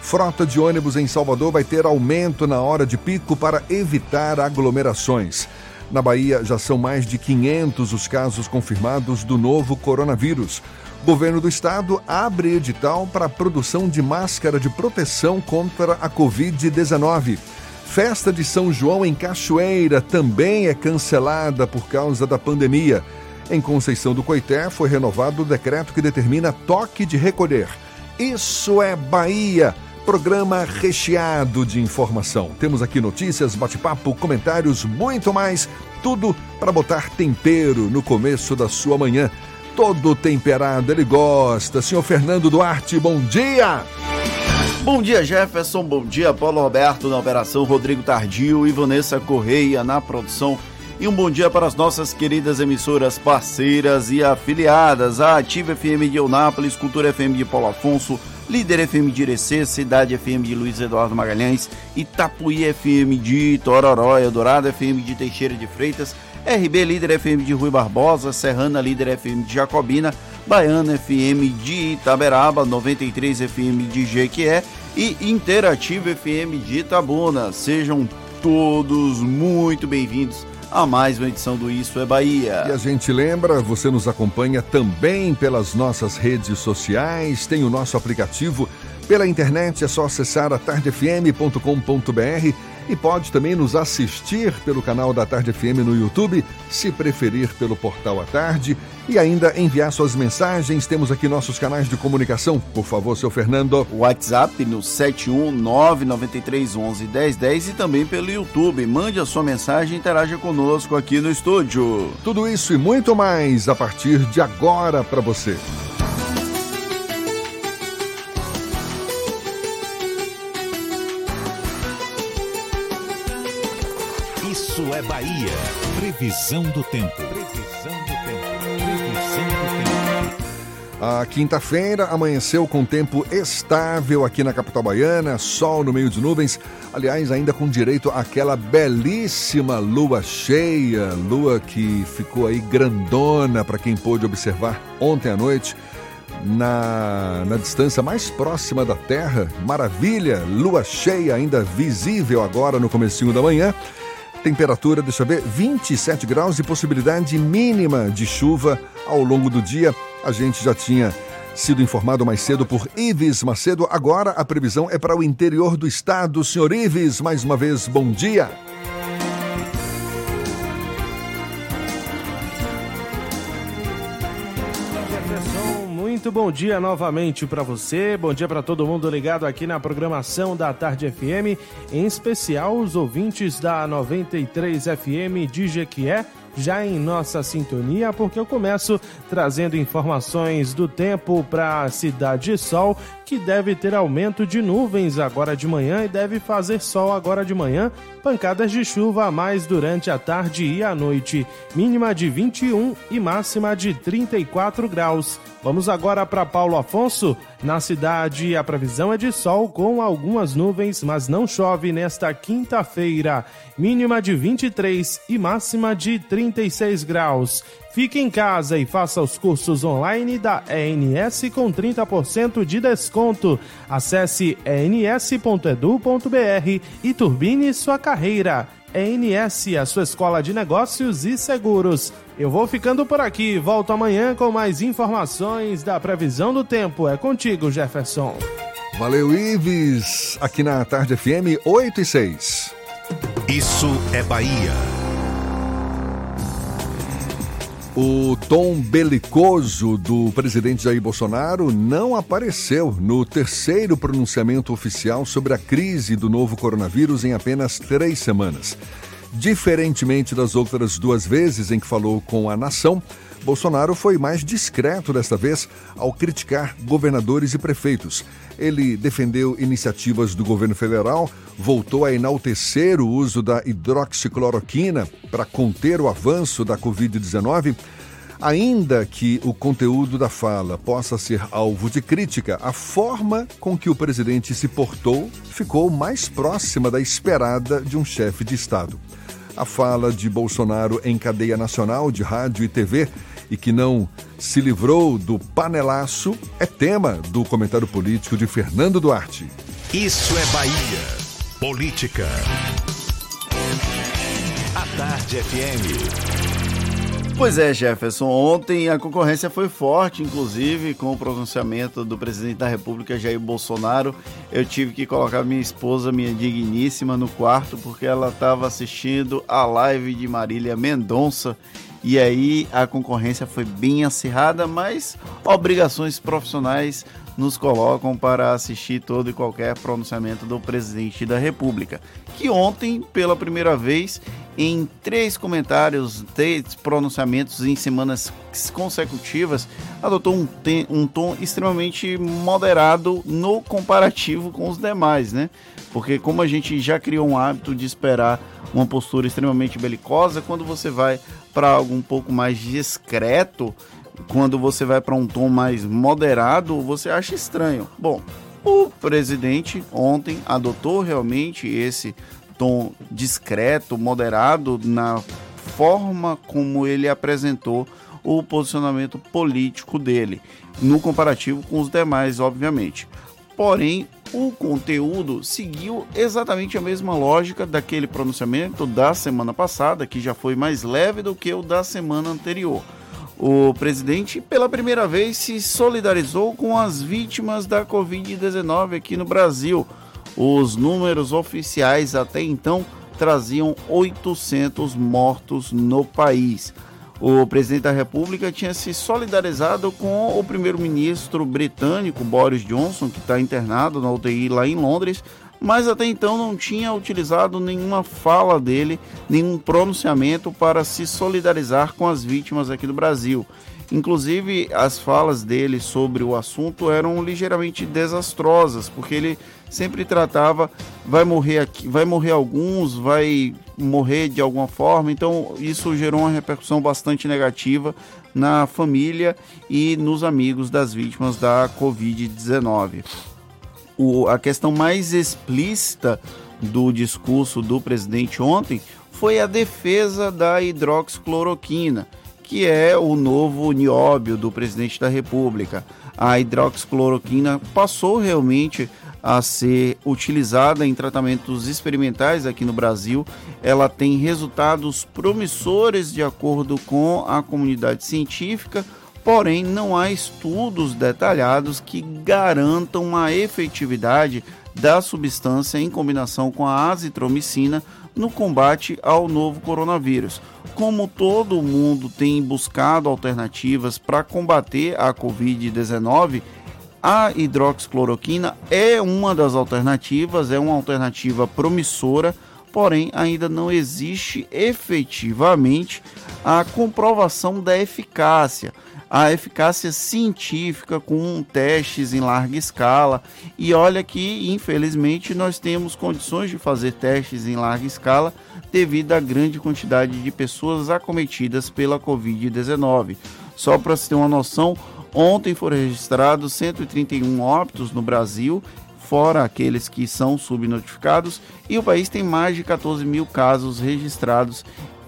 Frota de ônibus em Salvador vai ter aumento na hora de pico para evitar aglomerações. Na Bahia, já são mais de 500 os casos confirmados do novo coronavírus. Governo do Estado abre edital para a produção de máscara de proteção contra a Covid-19. Festa de São João em Cachoeira também é cancelada por causa da pandemia. Em Conceição do Coité foi renovado o decreto que determina toque de recolher. Isso é Bahia! Programa recheado de informação. Temos aqui notícias, bate-papo, comentários, muito mais. Tudo para botar tempero no começo da sua manhã. Todo temperado, ele gosta. Senhor Fernando Duarte, bom dia! Bom dia, Jefferson. Bom dia, Paulo Roberto na operação, Rodrigo Tardio e Vanessa Correia na produção. E um bom dia para as nossas queridas emissoras parceiras e afiliadas, a Ativa FM de Eunápolis, Cultura FM de Paulo Afonso, Líder FM de Irecê, Cidade FM de Luiz Eduardo Magalhães, Itapuí FM de Tororó, Eldorado FM de Teixeira de Freitas, RB Líder FM de Rui Barbosa, Serrana Líder FM de Jacobina, Baiana FM de Itaberaba, 93 FM de Jequié e Interativo FM de Itabuna. Sejam todos muito bem-vindos a mais uma edição do Isso é Bahia. E a gente lembra, você nos acompanha também pelas nossas redes sociais, tem o nosso aplicativo. Pela internet é só acessar a tardefm.com.br e pode também nos assistir pelo canal da Tarde FM no YouTube, se preferir pelo portal à tarde e ainda enviar suas mensagens. Temos aqui nossos canais de comunicação. Por favor, seu Fernando. WhatsApp no 71993111010 e também pelo YouTube. Mande a sua mensagem e interaja conosco aqui no estúdio. Tudo isso e muito mais a partir de agora para você. É Bahia. Previsão do tempo. Previsão do tempo. Previsão do tempo. A quinta-feira amanheceu com tempo estável aqui na capital baiana, sol no meio de nuvens, aliás, ainda com direito àquela belíssima lua cheia, lua que ficou aí grandona para quem pôde observar ontem à noite. Na, na distância mais próxima da Terra, maravilha, lua cheia ainda visível agora no comecinho da manhã. Temperatura, deixa eu ver, 27 graus e possibilidade mínima de chuva ao longo do dia. A gente já tinha sido informado mais cedo por Ives Macedo. Agora a previsão é para o interior do estado. Senhor Ives, mais uma vez, bom dia. Muito bom dia novamente para você, bom dia para todo mundo ligado aqui na programação da Tarde FM, em especial os ouvintes da 93 FM de Jequié, já em nossa sintonia, porque eu começo trazendo informações do tempo para a Cidade de Sol, que deve ter aumento de nuvens agora de manhã e deve fazer sol agora de manhã, pancadas de chuva a mais durante a tarde e a noite, mínima de 21 e máxima de 34 graus. Vamos agora para Paulo Afonso. Na cidade, a previsão é de sol com algumas nuvens, mas não chove nesta quinta-feira. Mínima de 23 e máxima de 36 graus. Fique em casa e faça os cursos online da ENS com 30% de desconto. Acesse ens.edu.br e turbine sua carreira. ENS, a sua escola de negócios e seguros. Eu vou ficando por aqui, volto amanhã com mais informações da previsão do tempo. É contigo, Jefferson. Valeu, Ives. Aqui na Tarde FM 8 e 6. Isso é Bahia. O tom belicoso do presidente Jair Bolsonaro não apareceu no terceiro pronunciamento oficial sobre a crise do novo coronavírus em apenas três semanas. Diferentemente das outras duas vezes em que falou com a nação, Bolsonaro foi mais discreto desta vez ao criticar governadores e prefeitos. Ele defendeu iniciativas do governo federal, voltou a enaltecer o uso da hidroxicloroquina para conter o avanço da Covid-19. Ainda que o conteúdo da fala possa ser alvo de crítica, a forma com que o presidente se portou ficou mais próxima da esperada de um chefe de Estado. A fala de Bolsonaro em cadeia nacional de rádio e TV e que não se livrou do panelaço é tema do comentário político de Fernando Duarte. Isso é Bahia. Política. A Tarde FM. Pois é, Jefferson. Ontem a concorrência foi forte, inclusive com o pronunciamento do presidente da República, Jair Bolsonaro. Eu tive que colocar minha esposa, minha digníssima, no quarto porque ela estava assistindo a live de Marília Mendonça. E aí a concorrência foi bem acirrada, mas obrigações profissionais nos colocam para assistir todo e qualquer pronunciamento do presidente da República, que ontem, pela primeira vez, em três comentários, três pronunciamentos em semanas consecutivas, adotou um, um tom extremamente moderado no comparativo com os demais, né? Porque como a gente já criou um hábito de esperar uma postura extremamente belicosa, quando você vai para algo um pouco mais discreto, quando você vai para um tom mais moderado, você acha estranho. Bom, o presidente ontem adotou realmente esse tom discreto, moderado na forma como ele apresentou o posicionamento político dele, no comparativo com os demais, obviamente. Porém, o conteúdo seguiu exatamente a mesma lógica daquele pronunciamento da semana passada, que já foi mais leve do que o da semana anterior. O presidente, pela primeira vez, se solidarizou com as vítimas da Covid-19 aqui no Brasil. Os números oficiais até então traziam 800 mortos no país. O presidente da República tinha se solidarizado com o primeiro-ministro britânico Boris Johnson, que está internado na UTI lá em Londres, mas até então não tinha utilizado nenhuma fala dele, nenhum pronunciamento para se solidarizar com as vítimas aqui do Brasil. Inclusive, as falas dele sobre o assunto eram ligeiramente desastrosas, porque ele sempre tratava vai morrer aqui, vai morrer alguns, vai morrer de alguma forma. Então, isso gerou uma repercussão bastante negativa na família e nos amigos das vítimas da COVID-19 o, a questão mais explícita do discurso do presidente ontem foi a defesa da hidroxicloroquina, que é o novo nióbio do presidente da República. A hidroxicloroquina passou realmente a ser utilizada em tratamentos experimentais aqui no Brasil. Ela tem resultados promissores de acordo com a comunidade científica porém não há estudos detalhados que garantam a efetividade da substância em combinação com a azitromicina no combate ao novo coronavírus. Como todo mundo tem buscado alternativas para combater a Covid-19, a hidroxicloroquina é uma das alternativas, é uma alternativa promissora, porém ainda não existe efetivamente a comprovação da eficácia a eficácia científica com testes em larga escala. E olha que, infelizmente, nós temos condições de fazer testes em larga escala devido à grande quantidade de pessoas acometidas pela Covid-19. Só para se ter uma noção, ontem foram registrados 131 óbitos no Brasil, fora aqueles que são subnotificados, e o país tem mais de 14 mil casos registrados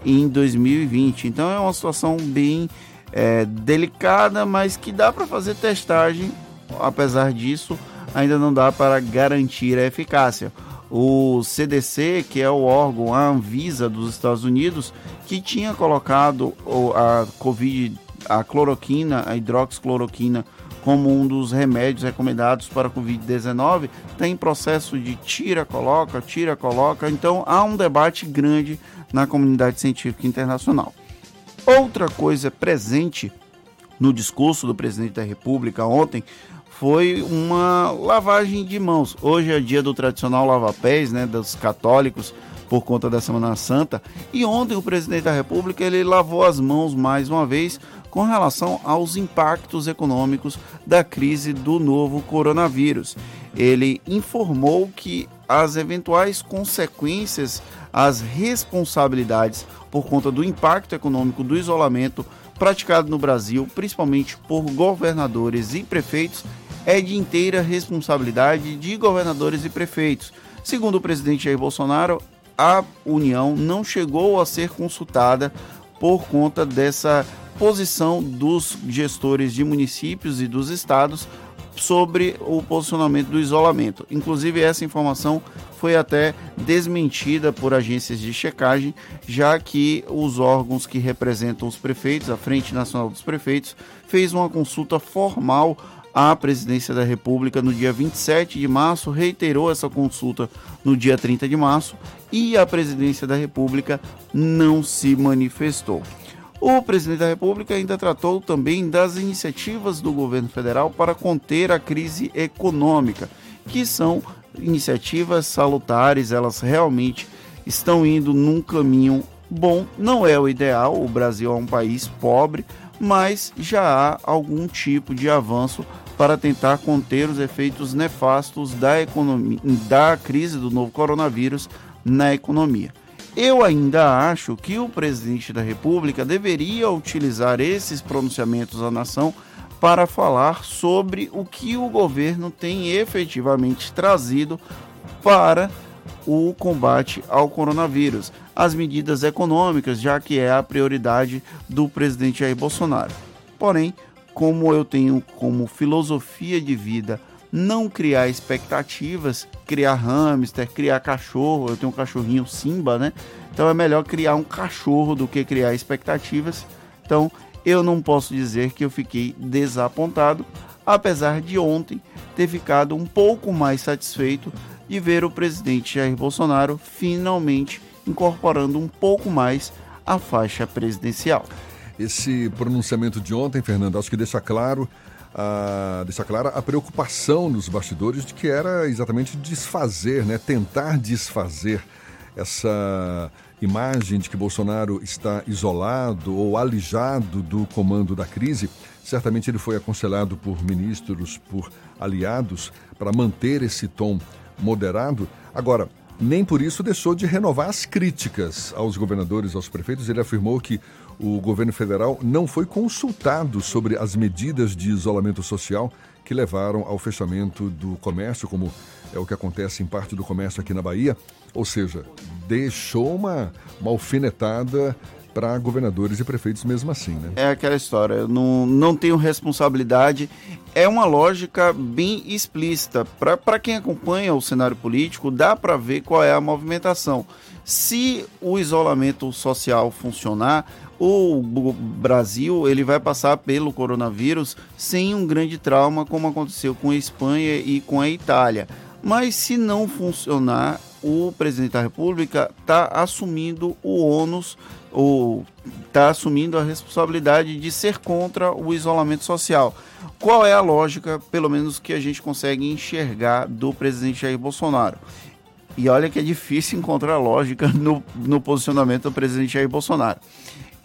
em 2020. Então é uma situação bem é, delicada, mas que dá para fazer testagem. Apesar disso, ainda não dá para garantir a eficácia. O CDC, que é o órgão, a Anvisa dos Estados Unidos, que tinha colocado a Covid, a cloroquina, a hidroxicloroquina, como um dos remédios recomendados para a Covid-19, está em processo de tira, coloca, tira, coloca. Então há um debate grande na comunidade científica internacional. Outra coisa presente no discurso do presidente da República ontem foi uma lavagem de mãos. Hoje é dia do tradicional lava-pés, né, dos católicos por conta da Semana Santa. E ontem o presidente da República ele lavou as mãos mais uma vez com relação aos impactos econômicos da crise do novo coronavírus. Ele informou que as eventuais consequências, as responsabilidades por conta do impacto econômico do isolamento praticado no Brasil, principalmente por governadores e prefeitos, é de inteira responsabilidade de governadores e prefeitos. Segundo o presidente Jair Bolsonaro, a União não chegou a ser consultada por conta dessa posição dos gestores de municípios e dos estados sobre o posicionamento do isolamento. Inclusive, essa informação foi até desmentida por agências de checagem, já que os órgãos que representam os prefeitos, a Frente Nacional dos Prefeitos, fez uma consulta formal à presidência da República no dia 27 de março, reiterou essa consulta no dia 30 de março e a presidência da República não se manifestou. O presidente da República ainda tratou também das iniciativas do governo federal para conter a crise econômica, que são iniciativas salutares, elas realmente estão indo num caminho bom. Não é o ideal, o Brasil é um país pobre, mas já há algum tipo de avanço para tentar conter os efeitos nefastos da, economia, da crise do novo coronavírus na economia. Eu ainda acho que o presidente da República deveria utilizar esses pronunciamentos à nação para falar sobre o que o governo tem efetivamente trazido para o combate ao coronavírus, as medidas econômicas, já que é a prioridade do presidente Jair Bolsonaro. Porém, como eu tenho como filosofia de vida não criar expectativas, criar hamster, criar cachorro. Eu tenho um cachorrinho Simba, né? Então é melhor criar um cachorro do que criar expectativas. Então eu não posso dizer que eu fiquei desapontado, apesar de ontem ter ficado um pouco mais satisfeito de ver o presidente Jair Bolsonaro finalmente incorporando um pouco mais a faixa presidencial. Esse pronunciamento de ontem, Fernando, acho que deixa claro a, deixa clara a preocupação nos bastidores de que era exatamente desfazer, né, tentar desfazer essa imagem de que Bolsonaro está isolado ou alijado do comando da crise. Certamente ele foi aconselhado por ministros, por aliados, para manter esse tom moderado. Agora, nem por isso deixou de renovar as críticas aos governadores, aos prefeitos. Ele afirmou que o governo federal não foi consultado sobre as medidas de isolamento social que levaram ao fechamento do comércio, como é o que acontece em parte do comércio aqui na Bahia. Ou seja, deixou uma, uma alfinetada para governadores e prefeitos mesmo assim, né? É aquela história, eu não, não tenho responsabilidade. É uma lógica bem explícita. Para quem acompanha o cenário político, dá para ver qual é a movimentação. Se o isolamento social funcionar, o Brasil ele vai passar pelo coronavírus sem um grande trauma como aconteceu com a Espanha e com a Itália. Mas se não funcionar, o presidente da República está assumindo o ônus ou está assumindo a responsabilidade de ser contra o isolamento social. Qual é a lógica, pelo menos que a gente consegue enxergar do presidente Jair Bolsonaro? E olha que é difícil encontrar lógica no, no posicionamento do presidente Jair Bolsonaro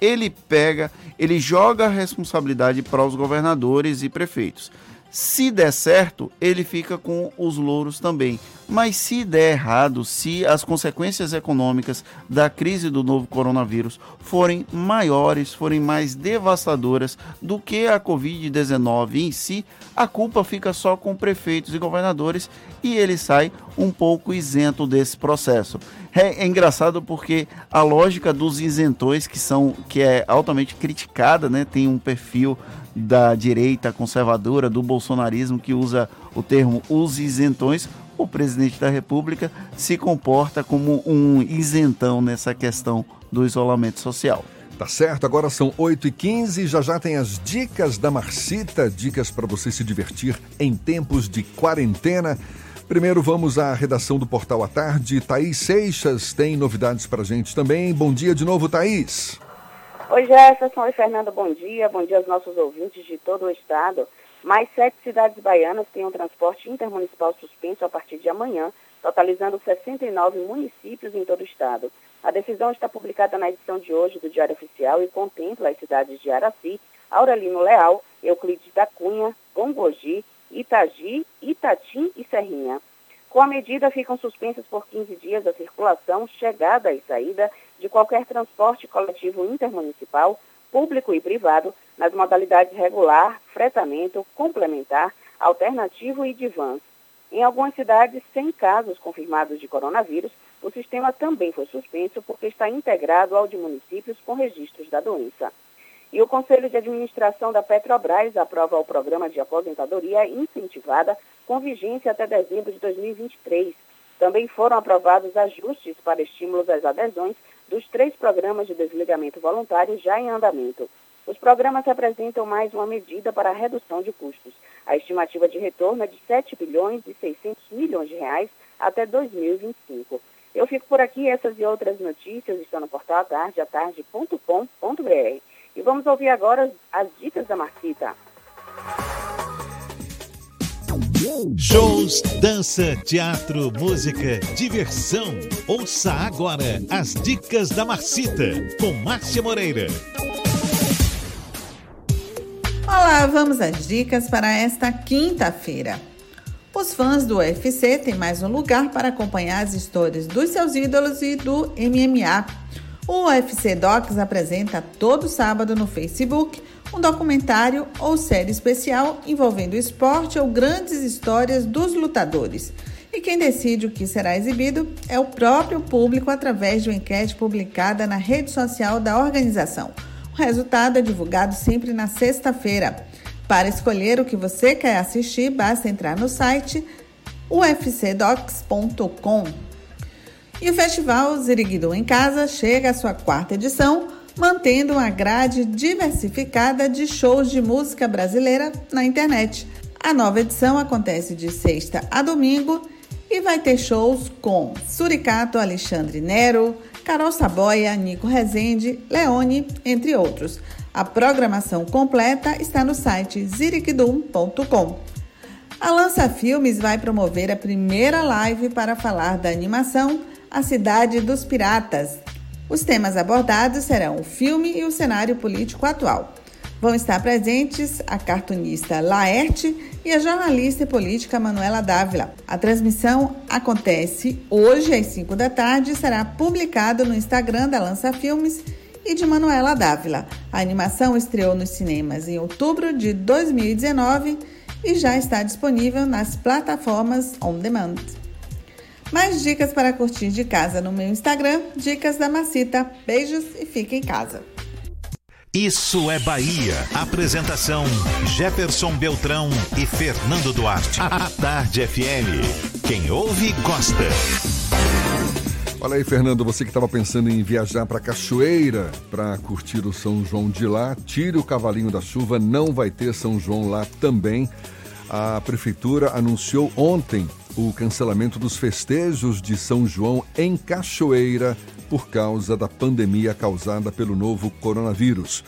ele pega, ele joga a responsabilidade para os governadores e prefeitos. Se der certo, ele fica com os louros também. Mas se der errado, se as consequências econômicas da crise do novo coronavírus forem maiores, forem mais devastadoras do que a Covid-19 em si, a culpa fica só com prefeitos e governadores e ele sai um pouco isento desse processo. É, é, engraçado porque a lógica dos isentões, que são que é altamente criticada, né, tem um perfil da direita conservadora, do bolsonarismo, que usa o termo os isentões, o presidente da República se comporta como um isentão nessa questão do isolamento social. Tá certo, agora são 8h15, já já tem as dicas da Marcita, dicas para você se divertir em tempos de quarentena. Primeiro vamos à redação do Portal à Tarde. Thaís Seixas tem novidades para gente também. Bom dia de novo, Thaís. Oi, Jefferson. Oi, Fernando. Bom dia. Bom dia aos nossos ouvintes de todo o estado. Mais sete cidades baianas têm um transporte intermunicipal suspenso a partir de amanhã, totalizando 69 municípios em todo o estado. A decisão está publicada na edição de hoje do Diário Oficial e contempla as cidades de Araci, Aurelino Leal, Euclides da Cunha, Gongogi, Itagi, Itatim e Serrinha. Com a medida, ficam suspensas por 15 dias a circulação, chegada e saída de qualquer transporte coletivo intermunicipal, público e privado, nas modalidades regular, fretamento, complementar, alternativo e de vans. Em algumas cidades sem casos confirmados de coronavírus, o sistema também foi suspenso porque está integrado ao de municípios com registros da doença. E o Conselho de Administração da Petrobras aprova o programa de aposentadoria incentivada com vigência até dezembro de 2023. Também foram aprovados ajustes para estímulos às adesões dos três programas de desligamento voluntário já em andamento. Os programas representam mais uma medida para a redução de custos. A estimativa de retorno é de 7 bilhões e 600 milhões de reais até 2025. Eu fico por aqui, essas e outras notícias estão no portal atardeatarde.com.br. E vamos ouvir agora as dicas da Marcita. Shows, dança, teatro, música, diversão. Ouça agora as dicas da Marcita com Márcia Moreira. Olá, vamos às dicas para esta quinta-feira. Os fãs do UFC têm mais um lugar para acompanhar as histórias dos seus ídolos e do MMA. O UFC Docs apresenta todo sábado no Facebook um documentário ou série especial envolvendo esporte ou grandes histórias dos lutadores. E quem decide o que será exibido é o próprio público através de uma enquete publicada na rede social da organização. O resultado é divulgado sempre na sexta-feira. Para escolher o que você quer assistir, basta entrar no site ufcdocs.com. E o festival Ziriguidum em Casa chega à sua quarta edição mantendo uma grade diversificada de shows de música brasileira na internet. A nova edição acontece de sexta a domingo e vai ter shows com Suricato, Alexandre Nero, Carol Saboia, Nico Rezende, Leone, entre outros. A programação completa está no site zirikdum.com. A Lança Filmes vai promover a primeira live para falar da animação A Cidade dos Piratas, os temas abordados serão o filme e o cenário político atual. Vão estar presentes a cartunista Laerte e a jornalista e política Manuela Dávila. A transmissão acontece hoje às 5 da tarde e será publicada no Instagram da Lança Filmes e de Manuela Dávila. A animação estreou nos cinemas em outubro de 2019 e já está disponível nas plataformas on demand. Mais dicas para curtir de casa no meu Instagram, Dicas da Macita. Beijos e fique em casa. Isso é Bahia. Apresentação: Jefferson Beltrão e Fernando Duarte. A Tarde FM. Quem ouve, gosta. Olha aí, Fernando, você que estava pensando em viajar para Cachoeira para curtir o São João de lá, tire o cavalinho da chuva, não vai ter São João lá também. A prefeitura anunciou ontem o cancelamento dos festejos de São João em Cachoeira por causa da pandemia causada pelo novo coronavírus.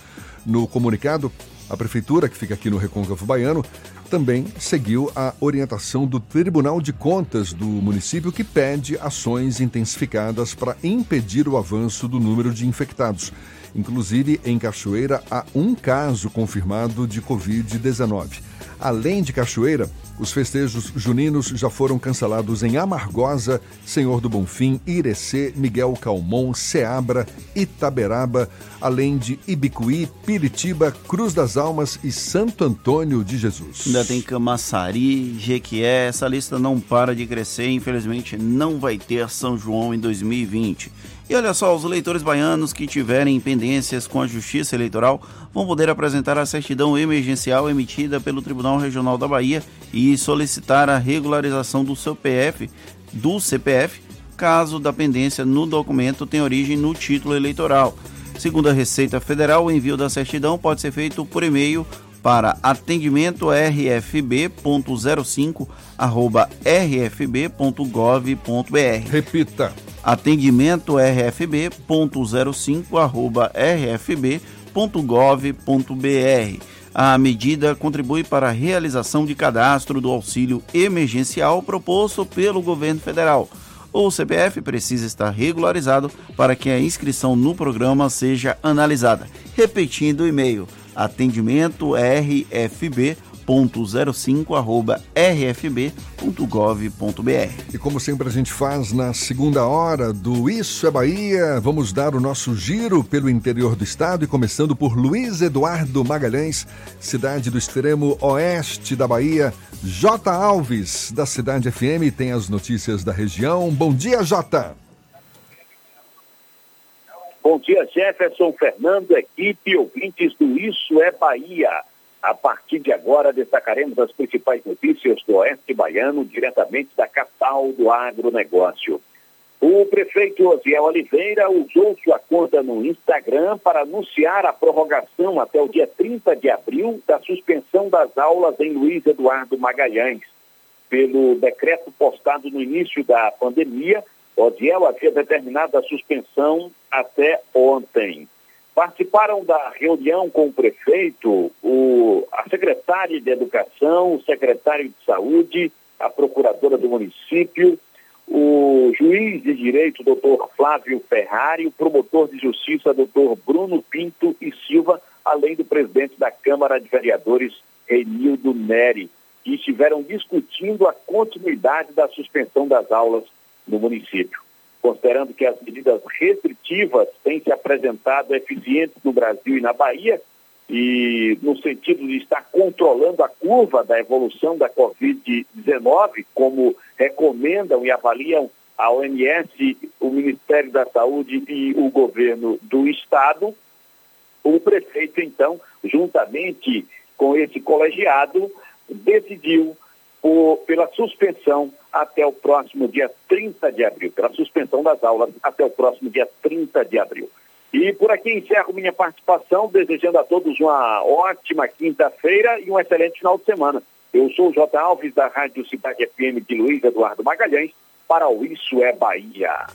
No comunicado, a prefeitura, que fica aqui no Recôncavo Baiano, também seguiu a orientação do Tribunal de Contas do município, que pede ações intensificadas para impedir o avanço do número de infectados. Inclusive, em Cachoeira, há um caso confirmado de Covid-19. Além de Cachoeira, os festejos juninos já foram cancelados em Amargosa, Senhor do Bonfim, Irecê, Miguel Calmon, Ceabra, Itaberaba, além de Ibicuí, Piritiba, Cruz das Almas e Santo Antônio de Jesus. Ainda tem Camaçari, Jequié, essa lista não para de crescer, infelizmente não vai ter São João em 2020. E olha só, os eleitores baianos que tiverem pendências com a Justiça Eleitoral vão poder apresentar a certidão emergencial emitida pelo Tribunal Regional da Bahia e solicitar a regularização do seu PF, do CPF, caso da pendência no documento tenha origem no título eleitoral. Segundo a Receita Federal, o envio da certidão pode ser feito por e-mail para atendimentorfb.05@rfb.gov.br. Repita. atendimentorfb.05@rfb cidade.gov.br. A medida contribui para a realização de cadastro do auxílio emergencial proposto pelo governo federal. O CPF precisa estar regularizado para que a inscrição no programa seja analisada. Repetindo o e-mail: atendimento rfb 05@rfb.gov.br. E como sempre a gente faz na segunda hora do Isso é Bahia, vamos dar o nosso giro pelo interior do estado e começando por Luiz Eduardo Magalhães, cidade do extremo oeste da Bahia. J Alves, da Cidade FM, tem as notícias da região. Bom dia, J. Bom dia, Jefferson Fernando, equipe, ouvintes do Isso é Bahia. A partir de agora, destacaremos as principais notícias do Oeste Baiano, diretamente da capital do agronegócio. O prefeito Osiel Oliveira usou sua conta no Instagram para anunciar a prorrogação até o dia 30 de abril da suspensão das aulas em Luiz Eduardo Magalhães. Pelo decreto postado no início da pandemia, Osiel havia determinado a suspensão até ontem. Participaram da reunião com o prefeito, o, a secretária de Educação, o secretário de Saúde, a procuradora do município, o juiz de direito, doutor Flávio Ferrari, o promotor de justiça, doutor Bruno Pinto e Silva, além do presidente da Câmara de Vereadores, Renildo Neri, que estiveram discutindo a continuidade da suspensão das aulas no município considerando que as medidas restritivas têm se apresentado eficientes no Brasil e na Bahia, e no sentido de estar controlando a curva da evolução da Covid-19, como recomendam e avaliam a OMS, o Ministério da Saúde e o governo do Estado, o prefeito, então, juntamente com esse colegiado, decidiu por, pela suspensão até o próximo dia 30 de abril, pela suspensão das aulas até o próximo dia 30 de abril. E por aqui encerro minha participação, desejando a todos uma ótima quinta-feira e um excelente final de semana. Eu sou o J. Alves, da Rádio Cidade FM de Luiz Eduardo Magalhães, para o Isso é Bahia.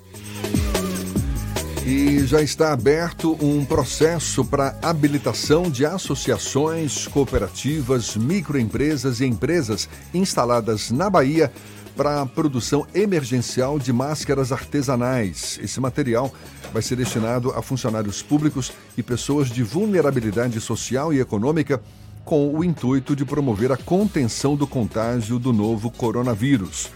E já está aberto um processo para habilitação de associações, cooperativas, microempresas e empresas instaladas na Bahia para a produção emergencial de máscaras artesanais. Esse material vai ser destinado a funcionários públicos e pessoas de vulnerabilidade social e econômica com o intuito de promover a contenção do contágio do novo coronavírus.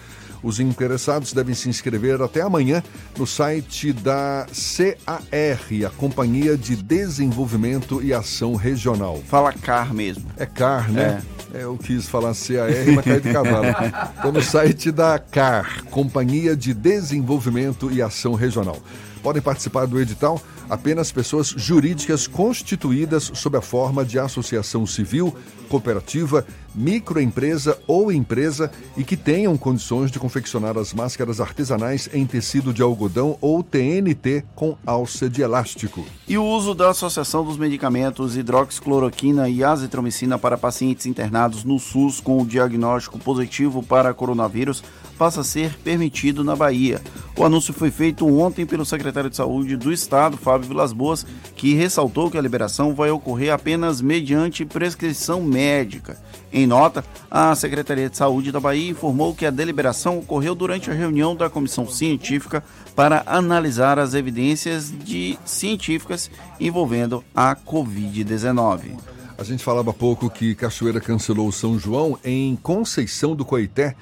Os interessados devem se inscrever até amanhã no site da CAR, a Companhia de Desenvolvimento e Ação Regional. Fala CAR mesmo. É CAR, né? É. é eu quis falar CAR, mas caiu de cavalo. Estou no site da CAR, Companhia de Desenvolvimento e Ação Regional. Podem participar do edital apenas pessoas jurídicas constituídas sob a forma de associação civil, cooperativa, microempresa ou empresa e que tenham condições de confeccionar as máscaras artesanais em tecido de algodão ou TNT com alça de elástico. E o uso da Associação dos Medicamentos hidroxicloroquina e azitromicina para pacientes internados no SUS com o diagnóstico positivo para coronavírus passa a ser permitido na Bahia. O anúncio foi feito ontem pelo secretário de Saúde do Estado, Fábio Vilas Boas, que ressaltou que a liberação vai ocorrer apenas mediante prescrição médica. Em nota, a Secretaria de Saúde da Bahia informou que a deliberação ocorreu durante a reunião da comissão científica para analisar as evidências de científicas envolvendo a Covid-19. A gente falava há pouco que Cachoeira cancelou São João em Conceição do Coité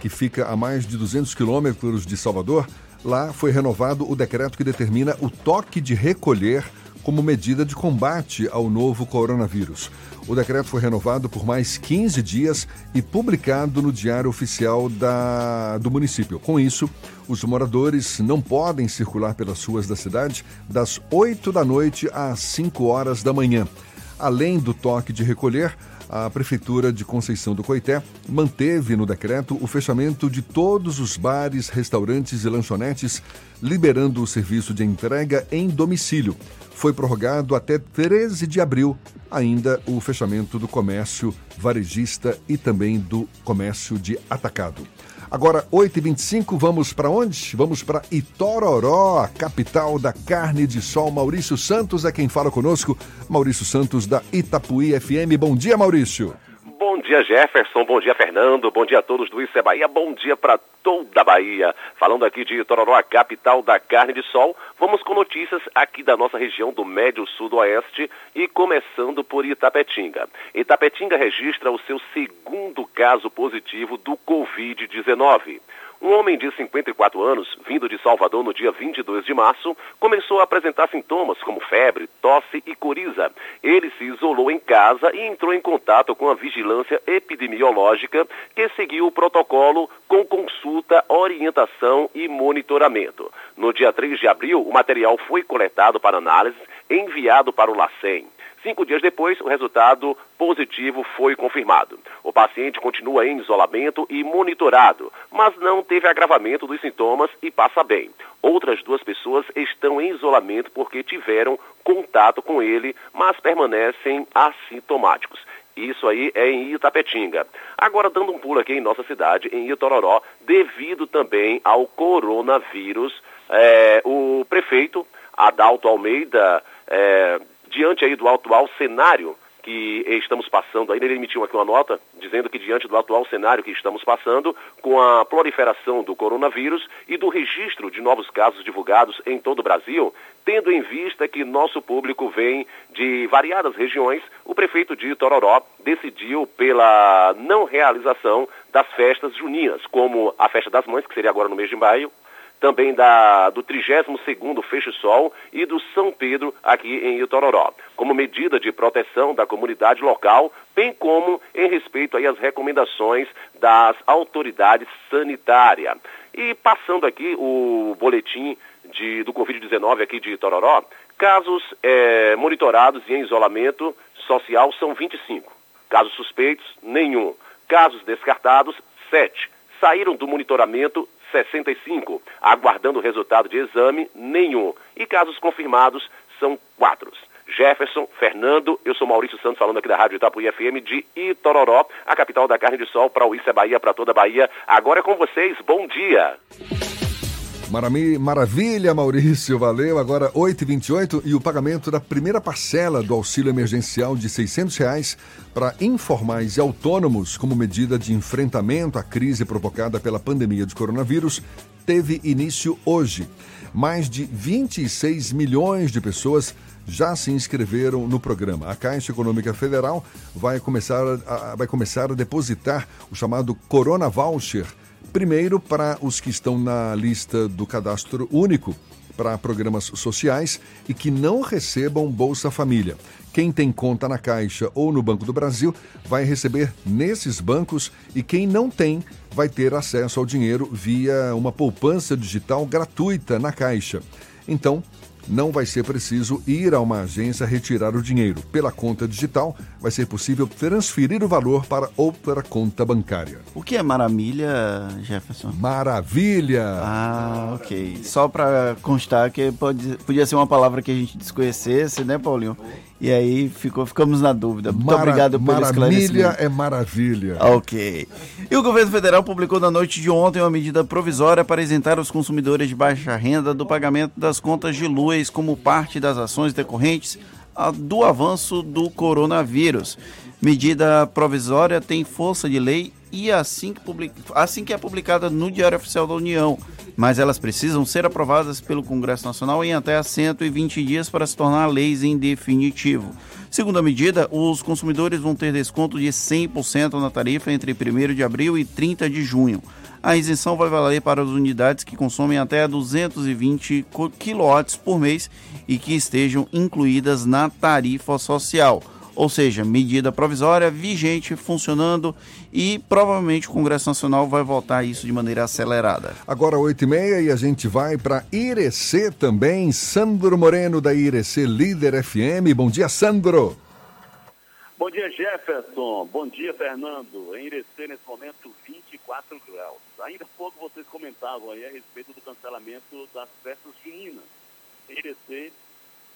que fica a mais de 200 quilômetros de Salvador, lá foi renovado o decreto que determina o toque de recolher como medida de combate ao novo coronavírus. O decreto foi renovado por mais 15 dias e publicado no Diário Oficial da, do município. Com isso, os moradores não podem circular pelas ruas da cidade das 8 da noite às 5 horas da manhã. Além do toque de recolher, a Prefeitura de Conceição do Coité manteve no decreto o fechamento de todos os bares, restaurantes e lanchonetes, liberando o serviço de entrega em domicílio. Foi prorrogado até 13 de abril ainda o fechamento do comércio varejista e também do comércio de atacado. Agora, 8h25, vamos para onde? Vamos para Itororó, a capital da carne de sol. Maurício Santos é quem fala conosco. Maurício Santos da Itapuí FM. Bom dia, Maurício. Bom dia, Jefferson. Bom dia, Fernando. Bom dia a todos do Isso Bahia. Bom dia para toda a Bahia. Falando aqui de Itororó, a capital da carne de sol, vamos com notícias aqui da nossa região do Médio Sudoeste e começando por Itapetinga. Itapetinga registra o seu segundo caso positivo do Covid-19. Um homem de 54 anos, vindo de Salvador no dia 22 de março, começou a apresentar sintomas como febre, tosse e coriza. Ele se isolou em casa e entrou em contato com a vigilância epidemiológica, que seguiu o protocolo com consulta, orientação e monitoramento. No dia 3 de abril, o material foi coletado para análise, enviado para o LACEN. Cinco dias depois, o resultado positivo foi confirmado. O paciente continua em isolamento e monitorado, mas não teve agravamento dos sintomas e passa bem. Outras duas pessoas estão em isolamento porque tiveram contato com ele, mas permanecem assintomáticos. Isso aí é em Itapetinga. Agora, dando um pulo aqui em nossa cidade, em Itororó, devido também ao coronavírus, é, o prefeito Adalto Almeida é, diante aí do atual cenário que estamos passando, ainda ele emitiu aqui uma nota dizendo que diante do atual cenário que estamos passando, com a proliferação do coronavírus e do registro de novos casos divulgados em todo o Brasil, tendo em vista que nosso público vem de variadas regiões, o prefeito de Tororó decidiu pela não realização das festas juninas, como a Festa das Mães, que seria agora no mês de maio, também da, do 32º Fecho Sol e do São Pedro aqui em Itororó, como medida de proteção da comunidade local, bem como em respeito aí às recomendações das autoridades sanitárias. E passando aqui o boletim de, do Covid-19 aqui de Itororó, casos é, monitorados e em isolamento social são 25. Casos suspeitos, nenhum. Casos descartados, 7. Saíram do monitoramento 65, aguardando resultado de exame, nenhum. E casos confirmados são quatro. Jefferson, Fernando, eu sou Maurício Santos falando aqui da Rádio Itapuí FM de Itororó, a capital da carne de sol, para o Isso é Bahia, para toda a Bahia. Agora é com vocês, bom dia! Maravilha, Maurício, valeu. Agora 8h28 e o pagamento da primeira parcela do auxílio emergencial de 600 reais para informais e autônomos como medida de enfrentamento à crise provocada pela pandemia de coronavírus teve início hoje. Mais de 26 milhões de pessoas já se inscreveram no programa. A Caixa Econômica Federal vai começar a, vai começar a depositar o chamado Corona Voucher Primeiro, para os que estão na lista do cadastro único para programas sociais e que não recebam Bolsa Família. Quem tem conta na Caixa ou no Banco do Brasil vai receber nesses bancos e quem não tem vai ter acesso ao dinheiro via uma poupança digital gratuita na Caixa. Então, não vai ser preciso ir a uma agência retirar o dinheiro. Pela conta digital, vai ser possível transferir o valor para outra conta bancária. O que é maravilha, Jefferson? Maravilha! Ah, ok. Só para constar que pode, podia ser uma palavra que a gente desconhecesse, né, Paulinho? E aí ficou, ficamos na dúvida. Muito Mara, obrigado pelo Maravilha é maravilha. Ok. E o governo federal publicou na noite de ontem uma medida provisória para isentar os consumidores de baixa renda do pagamento das contas de luz como parte das ações decorrentes do avanço do coronavírus. Medida provisória tem força de lei e assim que, public... assim que é publicada no Diário Oficial da União, mas elas precisam ser aprovadas pelo Congresso Nacional em até 120 dias para se tornar leis em definitivo. Segundo a medida, os consumidores vão ter desconto de 100% na tarifa entre 1 de abril e 30 de junho. A isenção vai valer para as unidades que consomem até 220 kW por mês e que estejam incluídas na tarifa social ou seja, medida provisória vigente, funcionando e provavelmente o Congresso Nacional vai votar isso de maneira acelerada. Agora 8 e meia e a gente vai para Irecê também. Sandro Moreno da Irecê Líder FM. Bom dia, Sandro. Bom dia, Jefferson. Bom dia, Fernando. Em Irecê, nesse momento, 24 graus. Ainda há pouco vocês comentavam aí a respeito do cancelamento das festas juninas. Em Irecê,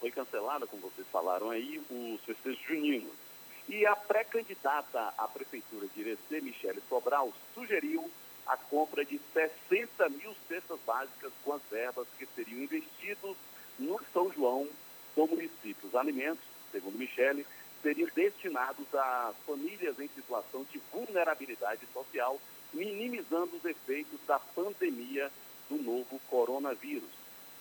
foi cancelada, como vocês falaram aí, os festejos juninos. E a pré-candidata à prefeitura de Irecê, Michele Sobral, sugeriu a compra de 60 mil cestas básicas com as verbas que seriam investidos no São João do município. Os alimentos, segundo Michele, seriam destinados a famílias em situação de vulnerabilidade social, minimizando os efeitos da pandemia do novo coronavírus.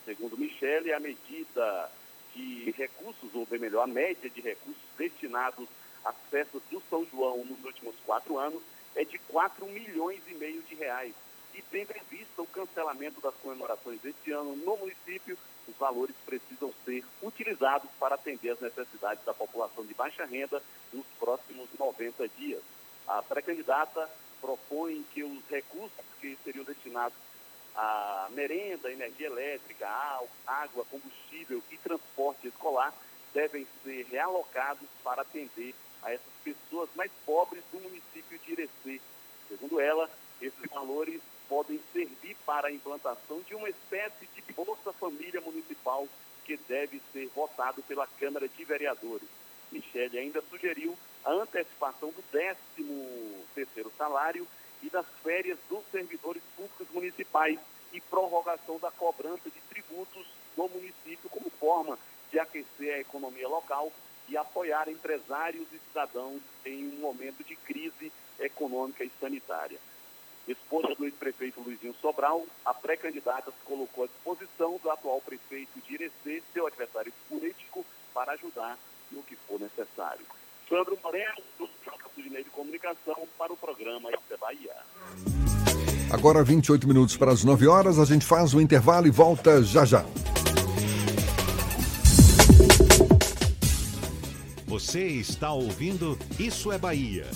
Segundo Michele, a medida de recursos, ou bem melhor, a média de recursos destinados às festas do São João nos últimos quatro anos é de 4 milhões e meio de reais. E tendo em vista o cancelamento das comemorações deste ano no município, os valores precisam ser utilizados para atender as necessidades da população de baixa renda nos próximos 90 dias. A pré-candidata propõe que os recursos que seriam destinados a merenda, energia elétrica, água, combustível e transporte escolar devem ser realocados para atender a essas pessoas mais pobres do município de Irecê. Segundo ela, esses valores podem servir para a implantação de uma espécie de Bolsa Família Municipal que deve ser votado pela Câmara de Vereadores. Michele ainda sugeriu a antecipação do 13 terceiro salário e das férias dos servidores públicos municipais e prorrogação da cobrança de tributos no município como forma de aquecer a economia local e apoiar empresários e cidadãos em um momento de crise econômica e sanitária. Esposa do ex-prefeito Luizinho Sobral, a pré-candidata se colocou à disposição do atual prefeito de Irecê, seu adversário político, para ajudar no que for necessário. Sandro Moreno, do Centro de Comunicação, para o programa Isso Bahia. Agora 28 minutos para as 9 horas, a gente faz o intervalo e volta já já. Você está ouvindo Isso é Bahia.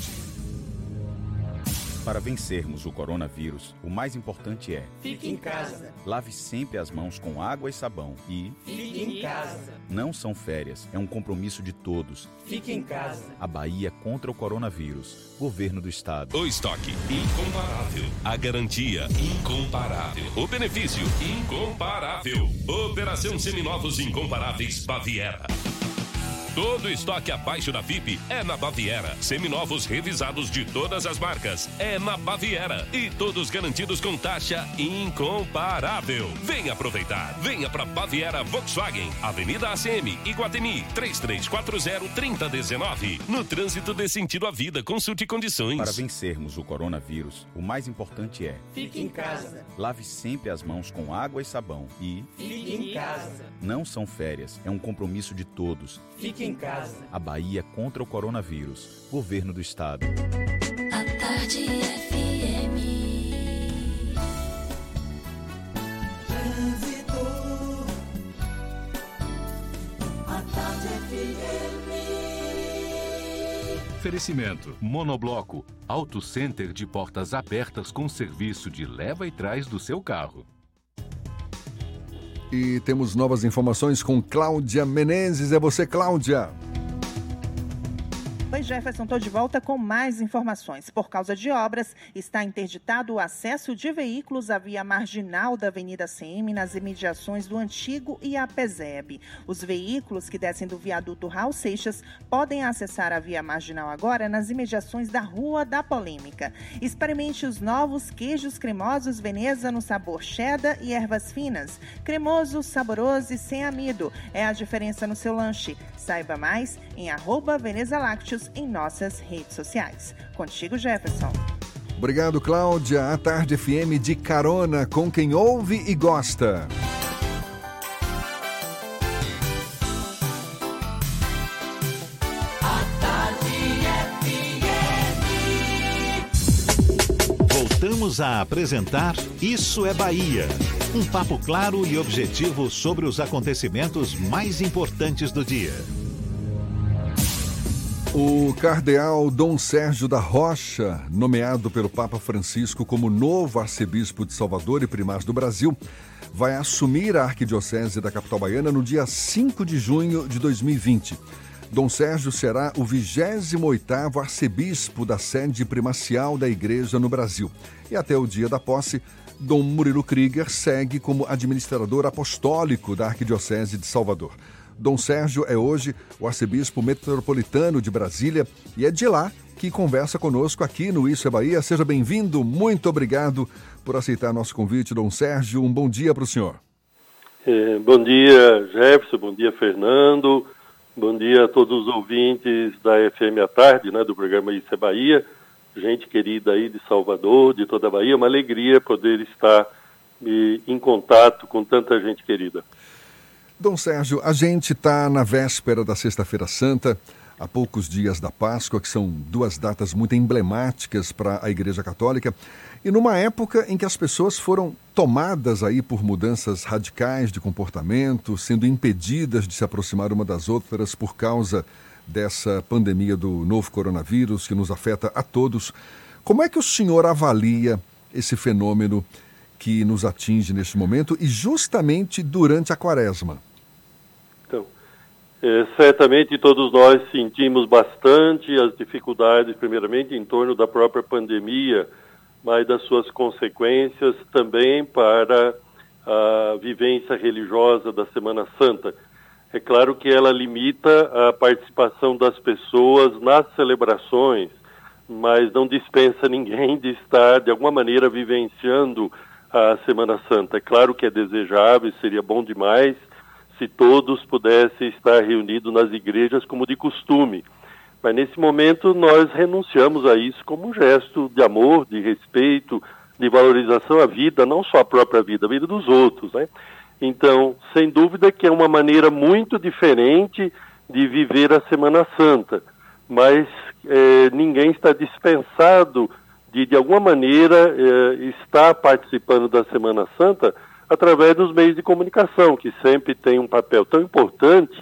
Para vencermos o coronavírus, o mais importante é: fique em casa. Lave sempre as mãos com água e sabão e fique em casa. Não são férias, é um compromisso de todos. Fique em casa. A Bahia contra o coronavírus. Governo do Estado. O estoque incomparável. A garantia incomparável. O benefício incomparável. Operação Seminovos Incomparáveis Baviera. Todo estoque abaixo da FIP é na Baviera. Seminovos revisados de todas as marcas é na Baviera. E todos garantidos com taxa incomparável. Venha aproveitar. Venha para Baviera Volkswagen, Avenida ACM, Iguatemi, 3340-3019. No trânsito dê sentido à vida, consulte condições. Para vencermos o coronavírus, o mais importante é: fique em casa. Lave sempre as mãos com água e sabão e fique em casa. Não são férias, é um compromisso de todos. Fique em casa. A Bahia contra o coronavírus. Governo do Estado. A tarde FM. Trânsito. A tarde FM. Oferecimento: Monobloco, Auto Center de portas abertas com serviço de leva e trás do seu carro. E temos novas informações com Cláudia Menezes. É você, Cláudia. Oi, Jefferson, estou de volta com mais informações. Por causa de obras, está interditado o acesso de veículos à via marginal da Avenida CM nas imediações do antigo IAPESEB. Os veículos que descem do viaduto Raul Seixas podem acessar a via marginal agora nas imediações da Rua da Polêmica. Experimente os novos queijos cremosos Veneza no sabor cheddar e ervas finas. Cremoso, saboroso e sem amido. É a diferença no seu lanche. Saiba mais em arroba Veneza Lácteos em nossas redes sociais. Contigo, Jefferson. Obrigado, Cláudia. A Tarde FM de carona com quem ouve e gosta. Voltamos a apresentar Isso é Bahia. Um papo claro e objetivo sobre os acontecimentos mais importantes do dia. O cardeal Dom Sérgio da Rocha, nomeado pelo Papa Francisco como novo arcebispo de Salvador e primaz do Brasil, vai assumir a arquidiocese da capital baiana no dia 5 de junho de 2020. Dom Sérgio será o 28º arcebispo da sede primacial da igreja no Brasil. E até o dia da posse, Dom Murilo Krieger segue como administrador apostólico da Arquidiocese de Salvador. Dom Sérgio é hoje o arcebispo metropolitano de Brasília e é de lá que conversa conosco aqui no Isso é Bahia. Seja bem-vindo, muito obrigado por aceitar nosso convite, Dom Sérgio. Um bom dia para o senhor. É, bom dia, Jefferson, bom dia, Fernando, bom dia a todos os ouvintes da FM à tarde, né, do programa Isso é Bahia. Gente querida aí de Salvador, de toda a Bahia, uma alegria poder estar e, em contato com tanta gente querida. Dom Sérgio, a gente está na véspera da Sexta-feira Santa, há poucos dias da Páscoa, que são duas datas muito emblemáticas para a Igreja Católica, e numa época em que as pessoas foram tomadas aí por mudanças radicais de comportamento, sendo impedidas de se aproximar uma das outras por causa dessa pandemia do novo coronavírus que nos afeta a todos. Como é que o senhor avalia esse fenômeno que nos atinge neste momento e justamente durante a quaresma? É, certamente todos nós sentimos bastante as dificuldades, primeiramente em torno da própria pandemia, mas das suas consequências também para a vivência religiosa da Semana Santa. É claro que ela limita a participação das pessoas nas celebrações, mas não dispensa ninguém de estar, de alguma maneira, vivenciando a Semana Santa. É claro que é desejável, seria bom demais se todos pudessem estar reunidos nas igrejas como de costume. Mas nesse momento nós renunciamos a isso como um gesto de amor, de respeito, de valorização à vida, não só a própria vida, a vida dos outros, né? Então, sem dúvida que é uma maneira muito diferente de viver a Semana Santa, mas é, ninguém está dispensado de, de alguma maneira, eh, estar participando da Semana Santa através dos meios de comunicação, que sempre tem um papel tão importante,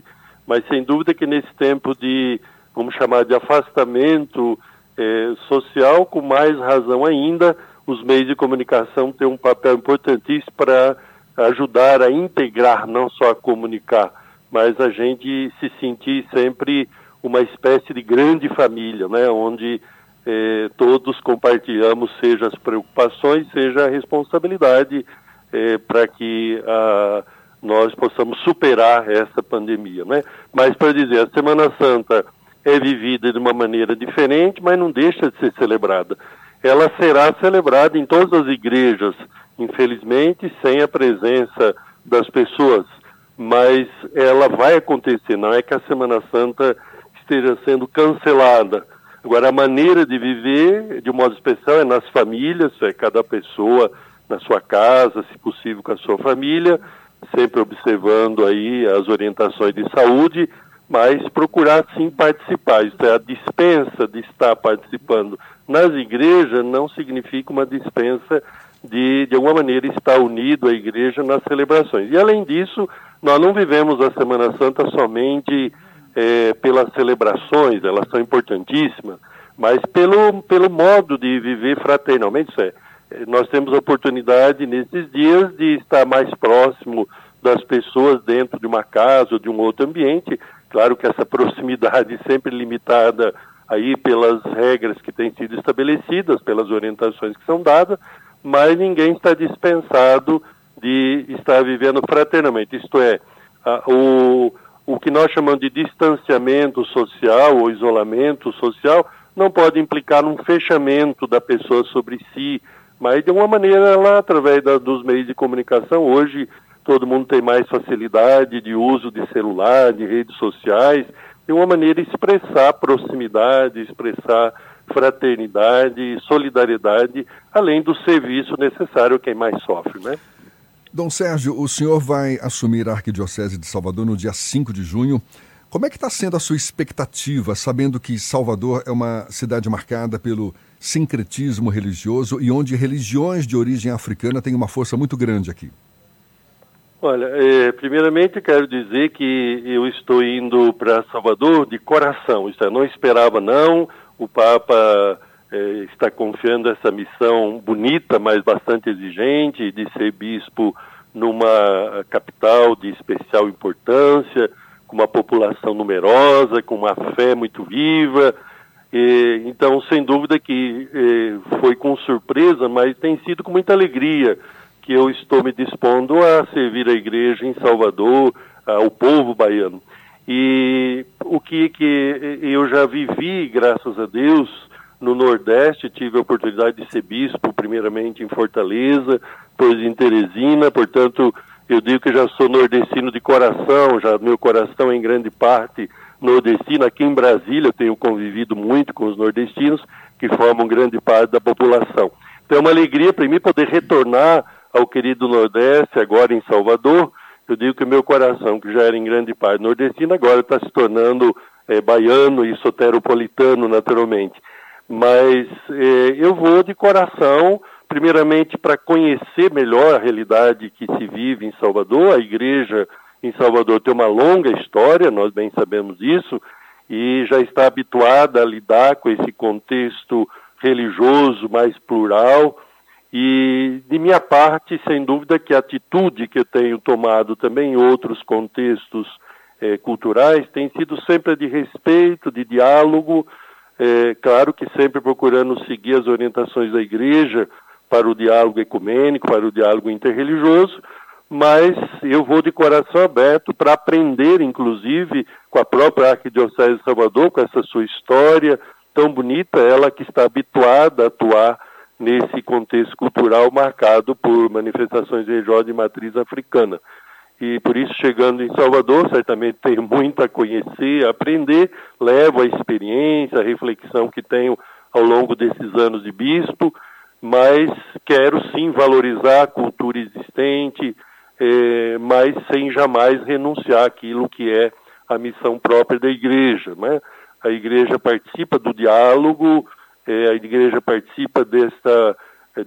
mas sem dúvida que nesse tempo de, vamos chamar de afastamento eh, social, com mais razão ainda, os meios de comunicação têm um papel importantíssimo para ajudar a integrar, não só a comunicar, mas a gente se sentir sempre uma espécie de grande família, né, onde eh, todos compartilhamos, seja as preocupações, seja a responsabilidade eh, para que ah, nós possamos superar essa pandemia. Né? Mas para dizer, a Semana Santa é vivida de uma maneira diferente, mas não deixa de ser celebrada. Ela será celebrada em todas as igrejas, infelizmente, sem a presença das pessoas, mas ela vai acontecer, não é que a Semana Santa esteja sendo cancelada, Agora, a maneira de viver, de um modo especial, é nas famílias, é cada pessoa na sua casa, se possível com a sua família, sempre observando aí as orientações de saúde, mas procurar sim participar. Isto é, a dispensa de estar participando nas igrejas não significa uma dispensa de, de alguma maneira, estar unido à igreja nas celebrações. E além disso, nós não vivemos a Semana Santa somente é, pelas celebrações, elas são importantíssimas, mas pelo, pelo modo de viver fraternalmente. Isso é, nós temos a oportunidade nesses dias de estar mais próximo das pessoas dentro de uma casa ou de um outro ambiente. Claro que essa proximidade sempre limitada aí pelas regras que têm sido estabelecidas, pelas orientações que são dadas, mas ninguém está dispensado de estar vivendo fraternamente. Isto é, a, o, o que nós chamamos de distanciamento social ou isolamento social não pode implicar num fechamento da pessoa sobre si, mas de uma maneira ela, através da, dos meios de comunicação, hoje todo mundo tem mais facilidade de uso de celular, de redes sociais, de uma maneira expressar proximidade, expressar fraternidade, solidariedade, além do serviço necessário a quem mais sofre, né? Dom Sérgio, o senhor vai assumir a Arquidiocese de Salvador no dia 5 de junho. Como é que está sendo a sua expectativa, sabendo que Salvador é uma cidade marcada pelo sincretismo religioso e onde religiões de origem africana têm uma força muito grande aqui? Olha, é, primeiramente quero dizer que eu estou indo para Salvador de coração. Isso é, não esperava não. O Papa é, está confiando essa missão bonita, mas bastante exigente, de ser bispo numa capital de especial importância, com uma população numerosa, com uma fé muito viva. E, então, sem dúvida que eh, foi com surpresa, mas tem sido com muita alegria que eu estou me dispondo a servir a igreja em Salvador, ao povo baiano. E o que, que eu já vivi, graças a Deus, no Nordeste, tive a oportunidade de ser bispo, primeiramente em Fortaleza, depois em Teresina, portanto, eu digo que já sou nordestino de coração, já meu coração em grande parte nordestino. Aqui em Brasília eu tenho convivido muito com os nordestinos, que formam grande parte da população. Então é uma alegria para mim poder retornar ao querido Nordeste, agora em Salvador. Eu digo que meu coração, que já era em grande parte nordestino, agora está se tornando é, baiano e soteropolitano, naturalmente. Mas é, eu vou de coração, primeiramente para conhecer melhor a realidade que se vive em Salvador. A igreja em Salvador tem uma longa história, nós bem sabemos isso, e já está habituada a lidar com esse contexto religioso mais plural. E, de minha parte, sem dúvida que a atitude que eu tenho tomado também em outros contextos eh, culturais tem sido sempre de respeito, de diálogo, eh, claro que sempre procurando seguir as orientações da igreja para o diálogo ecumênico, para o diálogo interreligioso, mas eu vou de coração aberto para aprender, inclusive, com a própria Arquidiocese de Salvador, com essa sua história tão bonita, ela que está habituada a atuar nesse contexto cultural marcado por manifestações religiosas de matriz africana. E por isso, chegando em Salvador, certamente tenho muito a conhecer, a aprender, levo a experiência, a reflexão que tenho ao longo desses anos de bispo, mas quero sim valorizar a cultura existente, é, mas sem jamais renunciar àquilo que é a missão própria da igreja. Né? A igreja participa do diálogo, é, a igreja participa desta,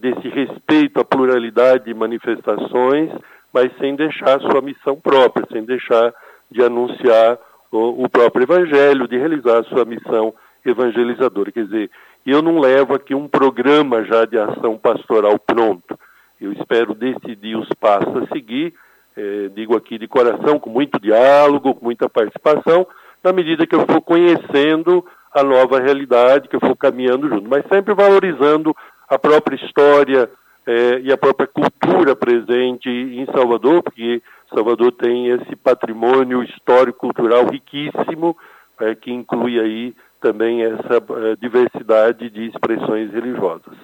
desse respeito à pluralidade de manifestações, mas sem deixar sua missão própria, sem deixar de anunciar o, o próprio evangelho, de realizar sua missão evangelizadora. Quer dizer, eu não levo aqui um programa já de ação pastoral pronto. Eu espero decidir os passos a seguir, eh, digo aqui de coração, com muito diálogo, com muita participação, na medida que eu for conhecendo a nova realidade, que eu for caminhando junto, mas sempre valorizando a própria história eh, e a própria cultura presente em Salvador, porque Salvador tem esse patrimônio histórico-cultural riquíssimo, eh, que inclui aí também essa diversidade de expressões religiosas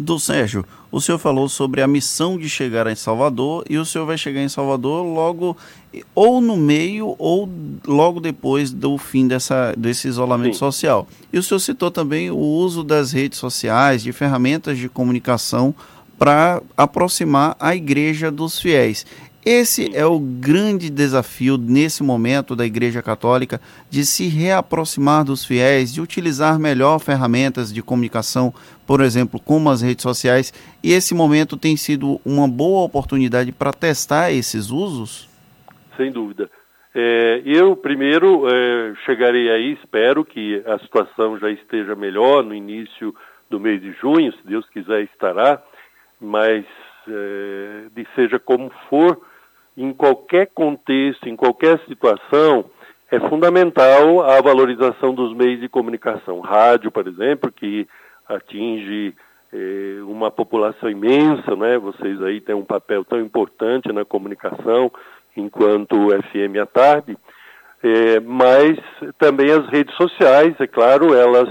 do Sérgio, o senhor falou sobre a missão de chegar em Salvador e o senhor vai chegar em Salvador logo ou no meio ou logo depois do fim dessa, desse isolamento Sim. social. E o senhor citou também o uso das redes sociais, de ferramentas de comunicação para aproximar a igreja dos fiéis. Esse é o grande desafio nesse momento da Igreja Católica de se reaproximar dos fiéis, de utilizar melhor ferramentas de comunicação, por exemplo, como as redes sociais. E esse momento tem sido uma boa oportunidade para testar esses usos? Sem dúvida. É, eu primeiro é, chegarei aí, espero que a situação já esteja melhor no início do mês de junho, se Deus quiser estará, mas é, seja como for, em qualquer contexto, em qualquer situação, é fundamental a valorização dos meios de comunicação. Rádio, por exemplo, que atinge eh, uma população imensa, né? Vocês aí têm um papel tão importante na comunicação, enquanto FM à tarde. Eh, mas também as redes sociais, é claro, elas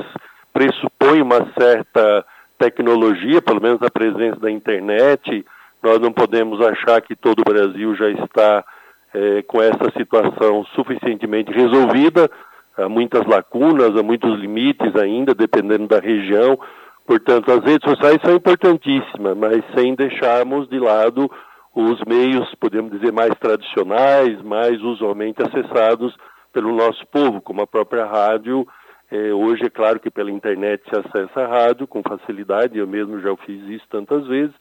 pressupõem uma certa tecnologia, pelo menos a presença da internet, nós não podemos achar que todo o Brasil já está é, com essa situação suficientemente resolvida. Há muitas lacunas, há muitos limites ainda, dependendo da região. Portanto, as redes sociais são importantíssimas, mas sem deixarmos de lado os meios, podemos dizer, mais tradicionais, mais usualmente acessados pelo nosso povo, como a própria rádio. É, hoje, é claro que pela internet se acessa a rádio com facilidade, eu mesmo já fiz isso tantas vezes,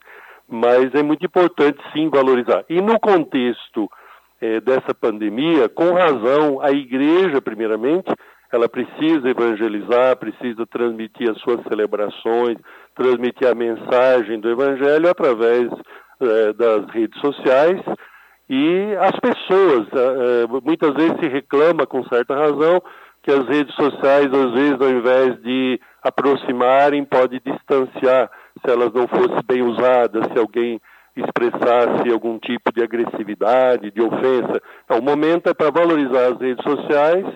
mas é muito importante sim valorizar. E no contexto é, dessa pandemia, com razão, a igreja, primeiramente, ela precisa evangelizar, precisa transmitir as suas celebrações, transmitir a mensagem do evangelho através é, das redes sociais. E as pessoas, é, muitas vezes se reclama com certa razão que as redes sociais, às vezes, ao invés de aproximarem, pode distanciar se elas não fossem bem usadas, se alguém expressasse algum tipo de agressividade, de ofensa. Não, o momento é para valorizar as redes sociais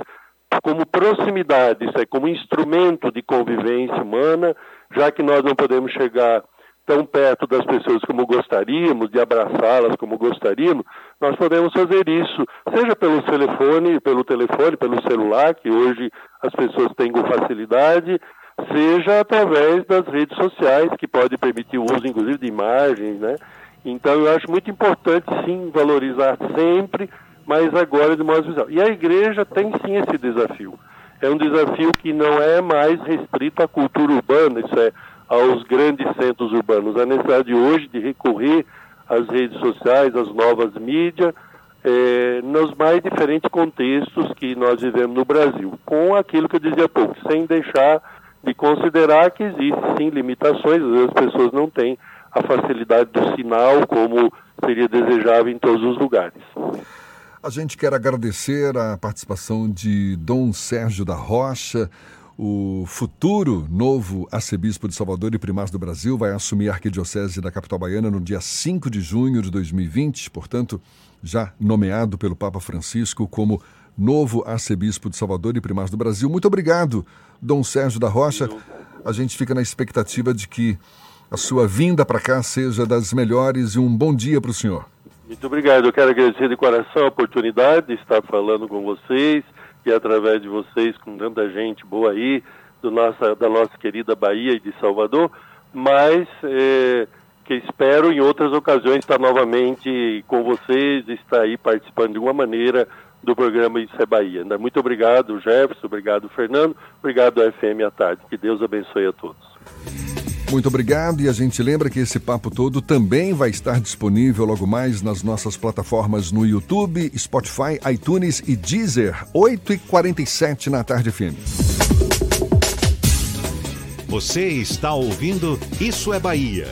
como proximidade, isso é, como instrumento de convivência humana, já que nós não podemos chegar tão perto das pessoas como gostaríamos, de abraçá-las como gostaríamos, nós podemos fazer isso, seja pelo telefone, pelo telefone, pelo celular, que hoje as pessoas têm com facilidade, seja através das redes sociais, que pode permitir o uso, inclusive, de imagens, né? Então, eu acho muito importante, sim, valorizar sempre, mas agora de modo visual. E a igreja tem, sim, esse desafio. É um desafio que não é mais restrito à cultura urbana, isso é, aos grandes centros urbanos. A necessidade hoje de recorrer às redes sociais, às novas mídias, é, nos mais diferentes contextos que nós vivemos no Brasil, com aquilo que eu dizia há pouco, sem deixar de considerar que existem sim limitações, as pessoas não têm a facilidade do sinal como seria desejável em todos os lugares. A gente quer agradecer a participação de Dom Sérgio da Rocha, o futuro novo arcebispo de Salvador e primaz do Brasil vai assumir a arquidiocese da capital baiana no dia 5 de junho de 2020, portanto, já nomeado pelo Papa Francisco como novo arcebispo de Salvador e primaz do Brasil. Muito obrigado, Dom Sérgio da Rocha. A gente fica na expectativa de que a sua vinda para cá seja das melhores e um bom dia para o senhor. Muito obrigado. Eu quero agradecer de coração a oportunidade de estar falando com vocês e através de vocês com tanta gente boa aí do nossa, da nossa querida Bahia e de Salvador, mas é, que espero em outras ocasiões estar novamente com vocês, estar aí participando de uma maneira do programa Isso é Bahia. Muito obrigado, Jefferson, obrigado, Fernando, obrigado, FM à tarde. Que Deus abençoe a todos. Muito obrigado e a gente lembra que esse papo todo também vai estar disponível logo mais nas nossas plataformas no YouTube, Spotify, iTunes e Deezer, 8h47 na tarde FM. Você está ouvindo Isso é Bahia.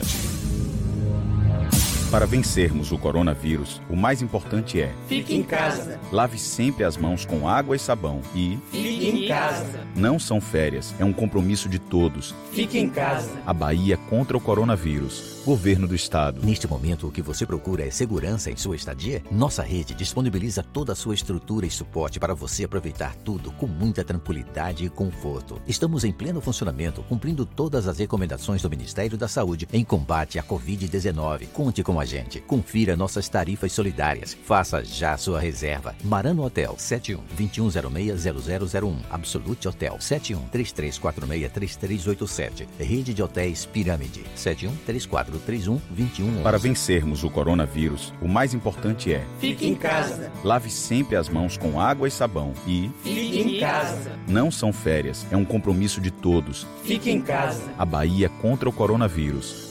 Para vencermos o coronavírus, o mais importante é: fique em casa. Lave sempre as mãos com água e sabão e fique em casa. Não são férias, é um compromisso de todos. Fique em casa. A Bahia contra o coronavírus. Governo do Estado. Neste momento, o que você procura é segurança em sua estadia? Nossa rede disponibiliza toda a sua estrutura e suporte para você aproveitar tudo com muita tranquilidade e conforto. Estamos em pleno funcionamento, cumprindo todas as recomendações do Ministério da Saúde em combate à Covid-19. Conte com a gente. Confira nossas tarifas solidárias. Faça já sua reserva. Marano Hotel 71 2106 0001. Absolute Hotel 71 3346 3387. Rede de Hotéis Pirâmide 71 34 31 Para vencermos o coronavírus, o mais importante é: fique em casa. Lave sempre as mãos com água e sabão e fique em casa. Não são férias, é um compromisso de todos. Fique em casa. A Bahia contra o coronavírus.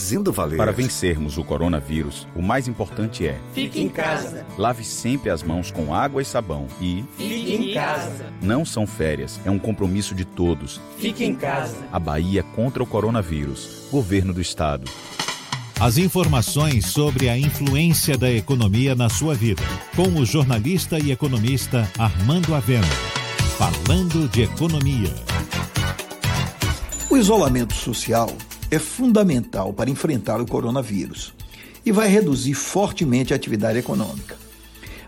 fazendo valer. Para vencermos o coronavírus, o mais importante é: fique em casa. Lave sempre as mãos com água e sabão e fique em casa. Não são férias, é um compromisso de todos. Fique em casa. A Bahia contra o coronavírus. Governo do Estado. As informações sobre a influência da economia na sua vida, com o jornalista e economista Armando Avena. Falando de economia. O isolamento social é fundamental para enfrentar o coronavírus e vai reduzir fortemente a atividade econômica.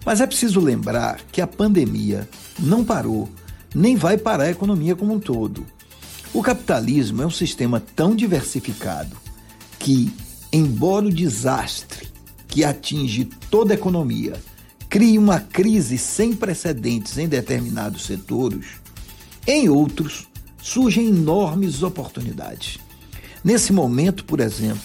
Mas é preciso lembrar que a pandemia não parou, nem vai parar a economia como um todo. O capitalismo é um sistema tão diversificado que, embora o desastre que atinge toda a economia crie uma crise sem precedentes em determinados setores, em outros surgem enormes oportunidades. Nesse momento, por exemplo,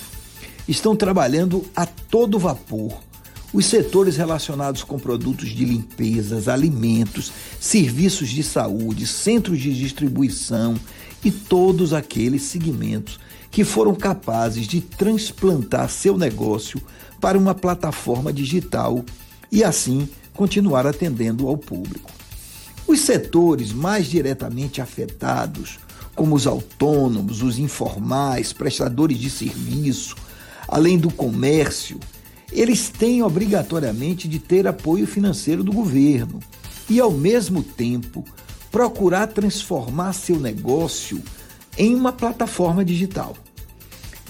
estão trabalhando a todo vapor os setores relacionados com produtos de limpezas, alimentos, serviços de saúde, centros de distribuição e todos aqueles segmentos que foram capazes de transplantar seu negócio para uma plataforma digital e assim continuar atendendo ao público. Os setores mais diretamente afetados, como os autônomos, os informais, prestadores de serviço, além do comércio, eles têm obrigatoriamente de ter apoio financeiro do governo e, ao mesmo tempo, procurar transformar seu negócio em uma plataforma digital.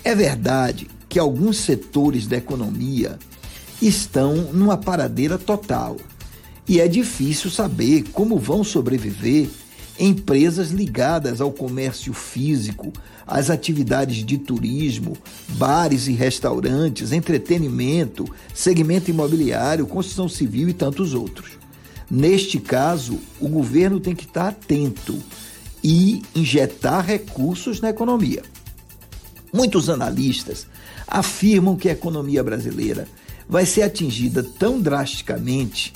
É verdade que alguns setores da economia estão numa paradeira total e é difícil saber como vão sobreviver empresas ligadas ao comércio físico, às atividades de turismo, bares e restaurantes, entretenimento, segmento imobiliário, construção civil e tantos outros. Neste caso, o governo tem que estar atento e injetar recursos na economia. Muitos analistas afirmam que a economia brasileira vai ser atingida tão drasticamente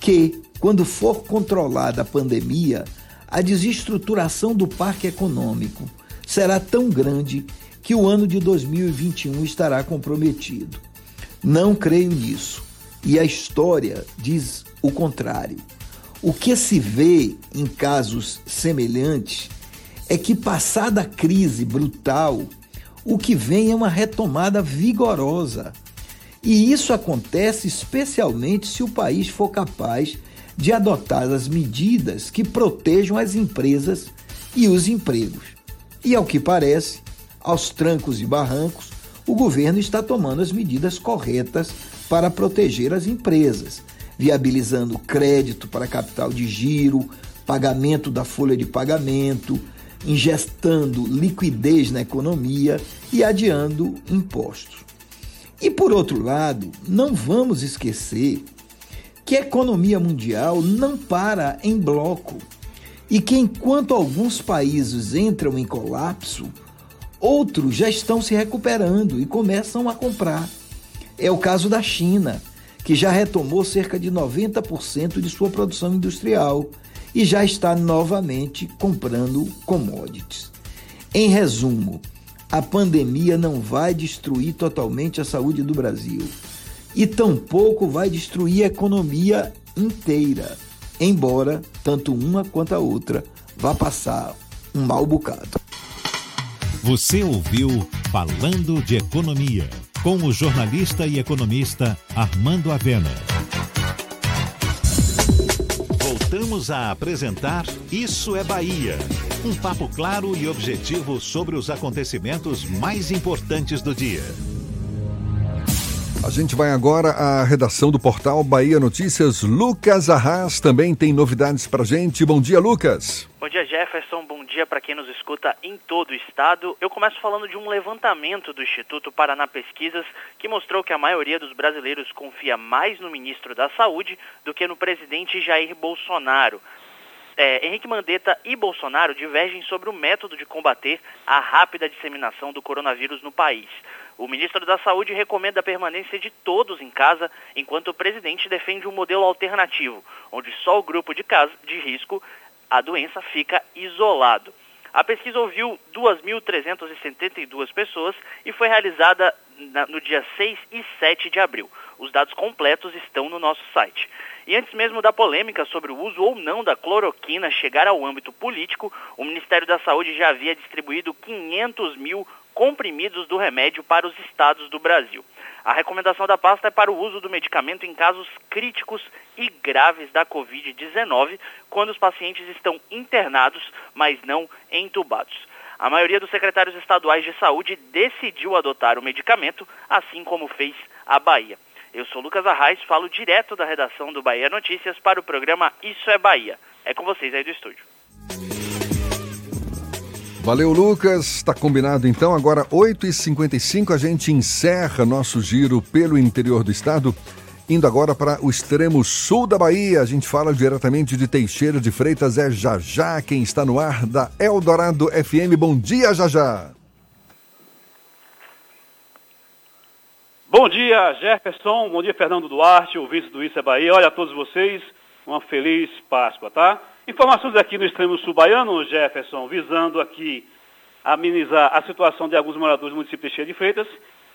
que, quando for controlada a pandemia, a desestruturação do parque econômico será tão grande que o ano de 2021 estará comprometido. Não creio nisso. E a história diz o contrário. O que se vê em casos semelhantes é que, passada a crise brutal, o que vem é uma retomada vigorosa. E isso acontece especialmente se o país for capaz de adotar as medidas que protejam as empresas e os empregos. E ao que parece, aos trancos e barrancos, o governo está tomando as medidas corretas para proteger as empresas, viabilizando crédito para capital de giro, pagamento da folha de pagamento, ingestando liquidez na economia e adiando impostos. E por outro lado, não vamos esquecer que a economia mundial não para em bloco e que enquanto alguns países entram em colapso, outros já estão se recuperando e começam a comprar. É o caso da China, que já retomou cerca de 90% de sua produção industrial e já está novamente comprando commodities. Em resumo, a pandemia não vai destruir totalmente a saúde do Brasil e tampouco vai destruir a economia inteira, embora tanto uma quanto a outra vá passar um mau bocado. Você ouviu Falando de Economia, com o jornalista e economista Armando Avena. Voltamos a apresentar Isso é Bahia. Um papo claro e objetivo sobre os acontecimentos mais importantes do dia. A gente vai agora à redação do portal Bahia Notícias. Lucas Arras também tem novidades pra gente. Bom dia, Lucas. Bom dia, Jefferson. Bom dia para quem nos escuta em todo o estado. Eu começo falando de um levantamento do Instituto Paraná Pesquisas que mostrou que a maioria dos brasileiros confia mais no ministro da Saúde do que no presidente Jair Bolsonaro. É, Henrique Mandetta e Bolsonaro divergem sobre o método de combater a rápida disseminação do coronavírus no país. O ministro da Saúde recomenda a permanência de todos em casa, enquanto o presidente defende um modelo alternativo, onde só o grupo de, de risco, a doença, fica isolado. A pesquisa ouviu 2.372 pessoas e foi realizada no dia 6 e 7 de abril. Os dados completos estão no nosso site. E antes mesmo da polêmica sobre o uso ou não da cloroquina chegar ao âmbito político, o Ministério da Saúde já havia distribuído 500 mil comprimidos do remédio para os estados do Brasil. A recomendação da pasta é para o uso do medicamento em casos críticos e graves da Covid-19, quando os pacientes estão internados, mas não entubados. A maioria dos secretários estaduais de saúde decidiu adotar o medicamento, assim como fez a Bahia. Eu sou Lucas Arraes, falo direto da redação do Bahia Notícias para o programa Isso é Bahia. É com vocês aí do estúdio. Valeu, Lucas. Está combinado então. Agora, 8h55, a gente encerra nosso giro pelo interior do estado. Indo agora para o extremo sul da Bahia, a gente fala diretamente de Teixeira de Freitas, é Jajá, quem está no ar da Eldorado FM. Bom dia, Jajá. Bom dia, Jefferson. Bom dia, Fernando Duarte, ouvinte do Isso é Bahia. Olha a todos vocês, uma feliz Páscoa, tá? Informações aqui no extremo sul baiano, Jefferson, visando aqui amenizar a situação de alguns moradores do município de Teixeira de Freitas,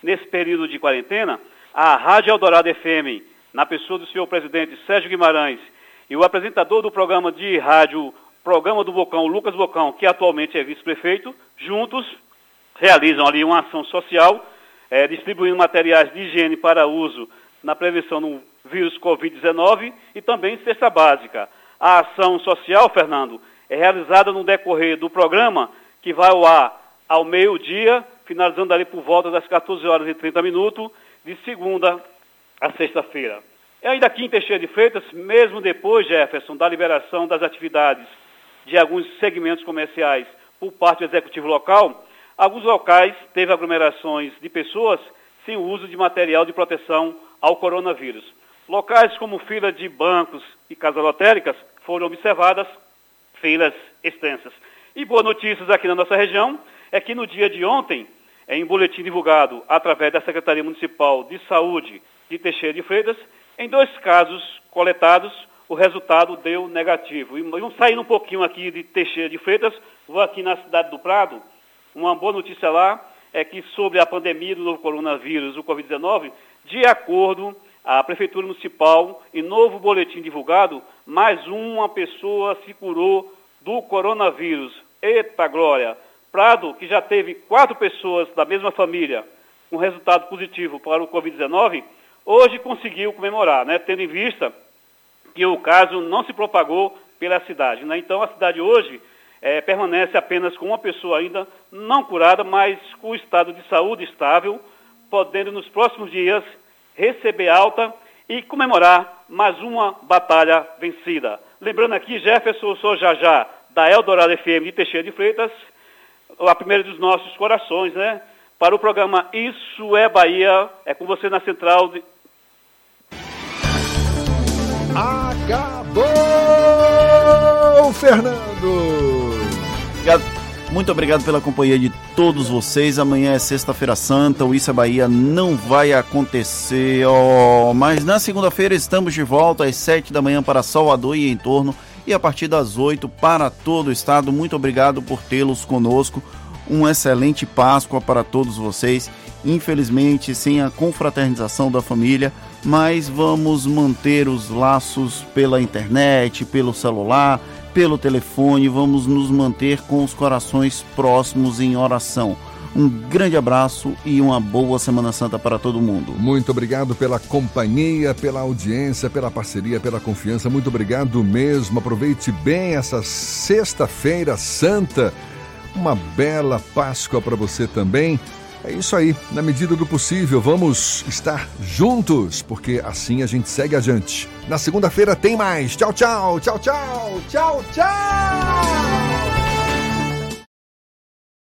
nesse período de quarentena, a Rádio Eldorado FM, na pessoa do senhor presidente Sérgio Guimarães, e o apresentador do programa de rádio Programa do Bocão, Lucas Bocão, que atualmente é vice-prefeito, juntos realizam ali uma ação social, é, distribuindo materiais de higiene para uso na prevenção do vírus Covid-19 e também cesta básica. A ação social, Fernando, é realizada no decorrer do programa, que vai ao ar ao meio-dia, finalizando ali por volta das 14 horas e 30 minutos, de segunda a sexta-feira. E ainda aqui em Teixeira de Freitas, mesmo depois, Jefferson, da liberação das atividades de alguns segmentos comerciais por parte do executivo local, alguns locais teve aglomerações de pessoas sem uso de material de proteção ao coronavírus. Locais como fila de bancos e casas lotéricas foram observadas filas extensas. E boas notícias aqui na nossa região é que no dia de ontem, em boletim divulgado através da Secretaria Municipal de Saúde de Teixeira de Freitas, em dois casos coletados, o resultado deu negativo. E vamos saindo um pouquinho aqui de Teixeira de Freitas, vou aqui na cidade do Prado. Uma boa notícia lá é que sobre a pandemia do novo coronavírus, o Covid-19, de acordo a Prefeitura Municipal, em novo boletim divulgado, mais uma pessoa se curou do coronavírus. Eita glória! Prado, que já teve quatro pessoas da mesma família com resultado positivo para o Covid-19, hoje conseguiu comemorar, né, tendo em vista que o caso não se propagou pela cidade. Né? Então, a cidade hoje é, permanece apenas com uma pessoa ainda não curada, mas com o estado de saúde estável, podendo nos próximos dias receber alta e comemorar mais uma batalha vencida. Lembrando aqui, Jefferson, sou já já da Eldorado FM de Teixeira de Freitas, a primeira dos nossos corações, né? Para o programa Isso é Bahia, é com você na central de, Acabou, Fernando! Obrigado. Muito obrigado pela companhia de todos vocês. Amanhã é sexta-feira santa, o Isso é Bahia não vai acontecer, oh, mas na segunda-feira estamos de volta às sete da manhã para Salvador e em torno e a partir das oito para todo o estado. Muito obrigado por tê-los conosco. Um excelente Páscoa para todos vocês. Infelizmente, sem a confraternização da família, mas vamos manter os laços pela internet, pelo celular, pelo telefone, vamos nos manter com os corações próximos em oração. Um grande abraço e uma boa Semana Santa para todo mundo. Muito obrigado pela companhia, pela audiência, pela parceria, pela confiança. Muito obrigado mesmo. Aproveite bem essa Sexta-feira Santa. Uma bela Páscoa para você também. É isso aí, na medida do possível, vamos estar juntos, porque assim a gente segue adiante. Na segunda-feira tem mais. Tchau, tchau, tchau, tchau, tchau, tchau.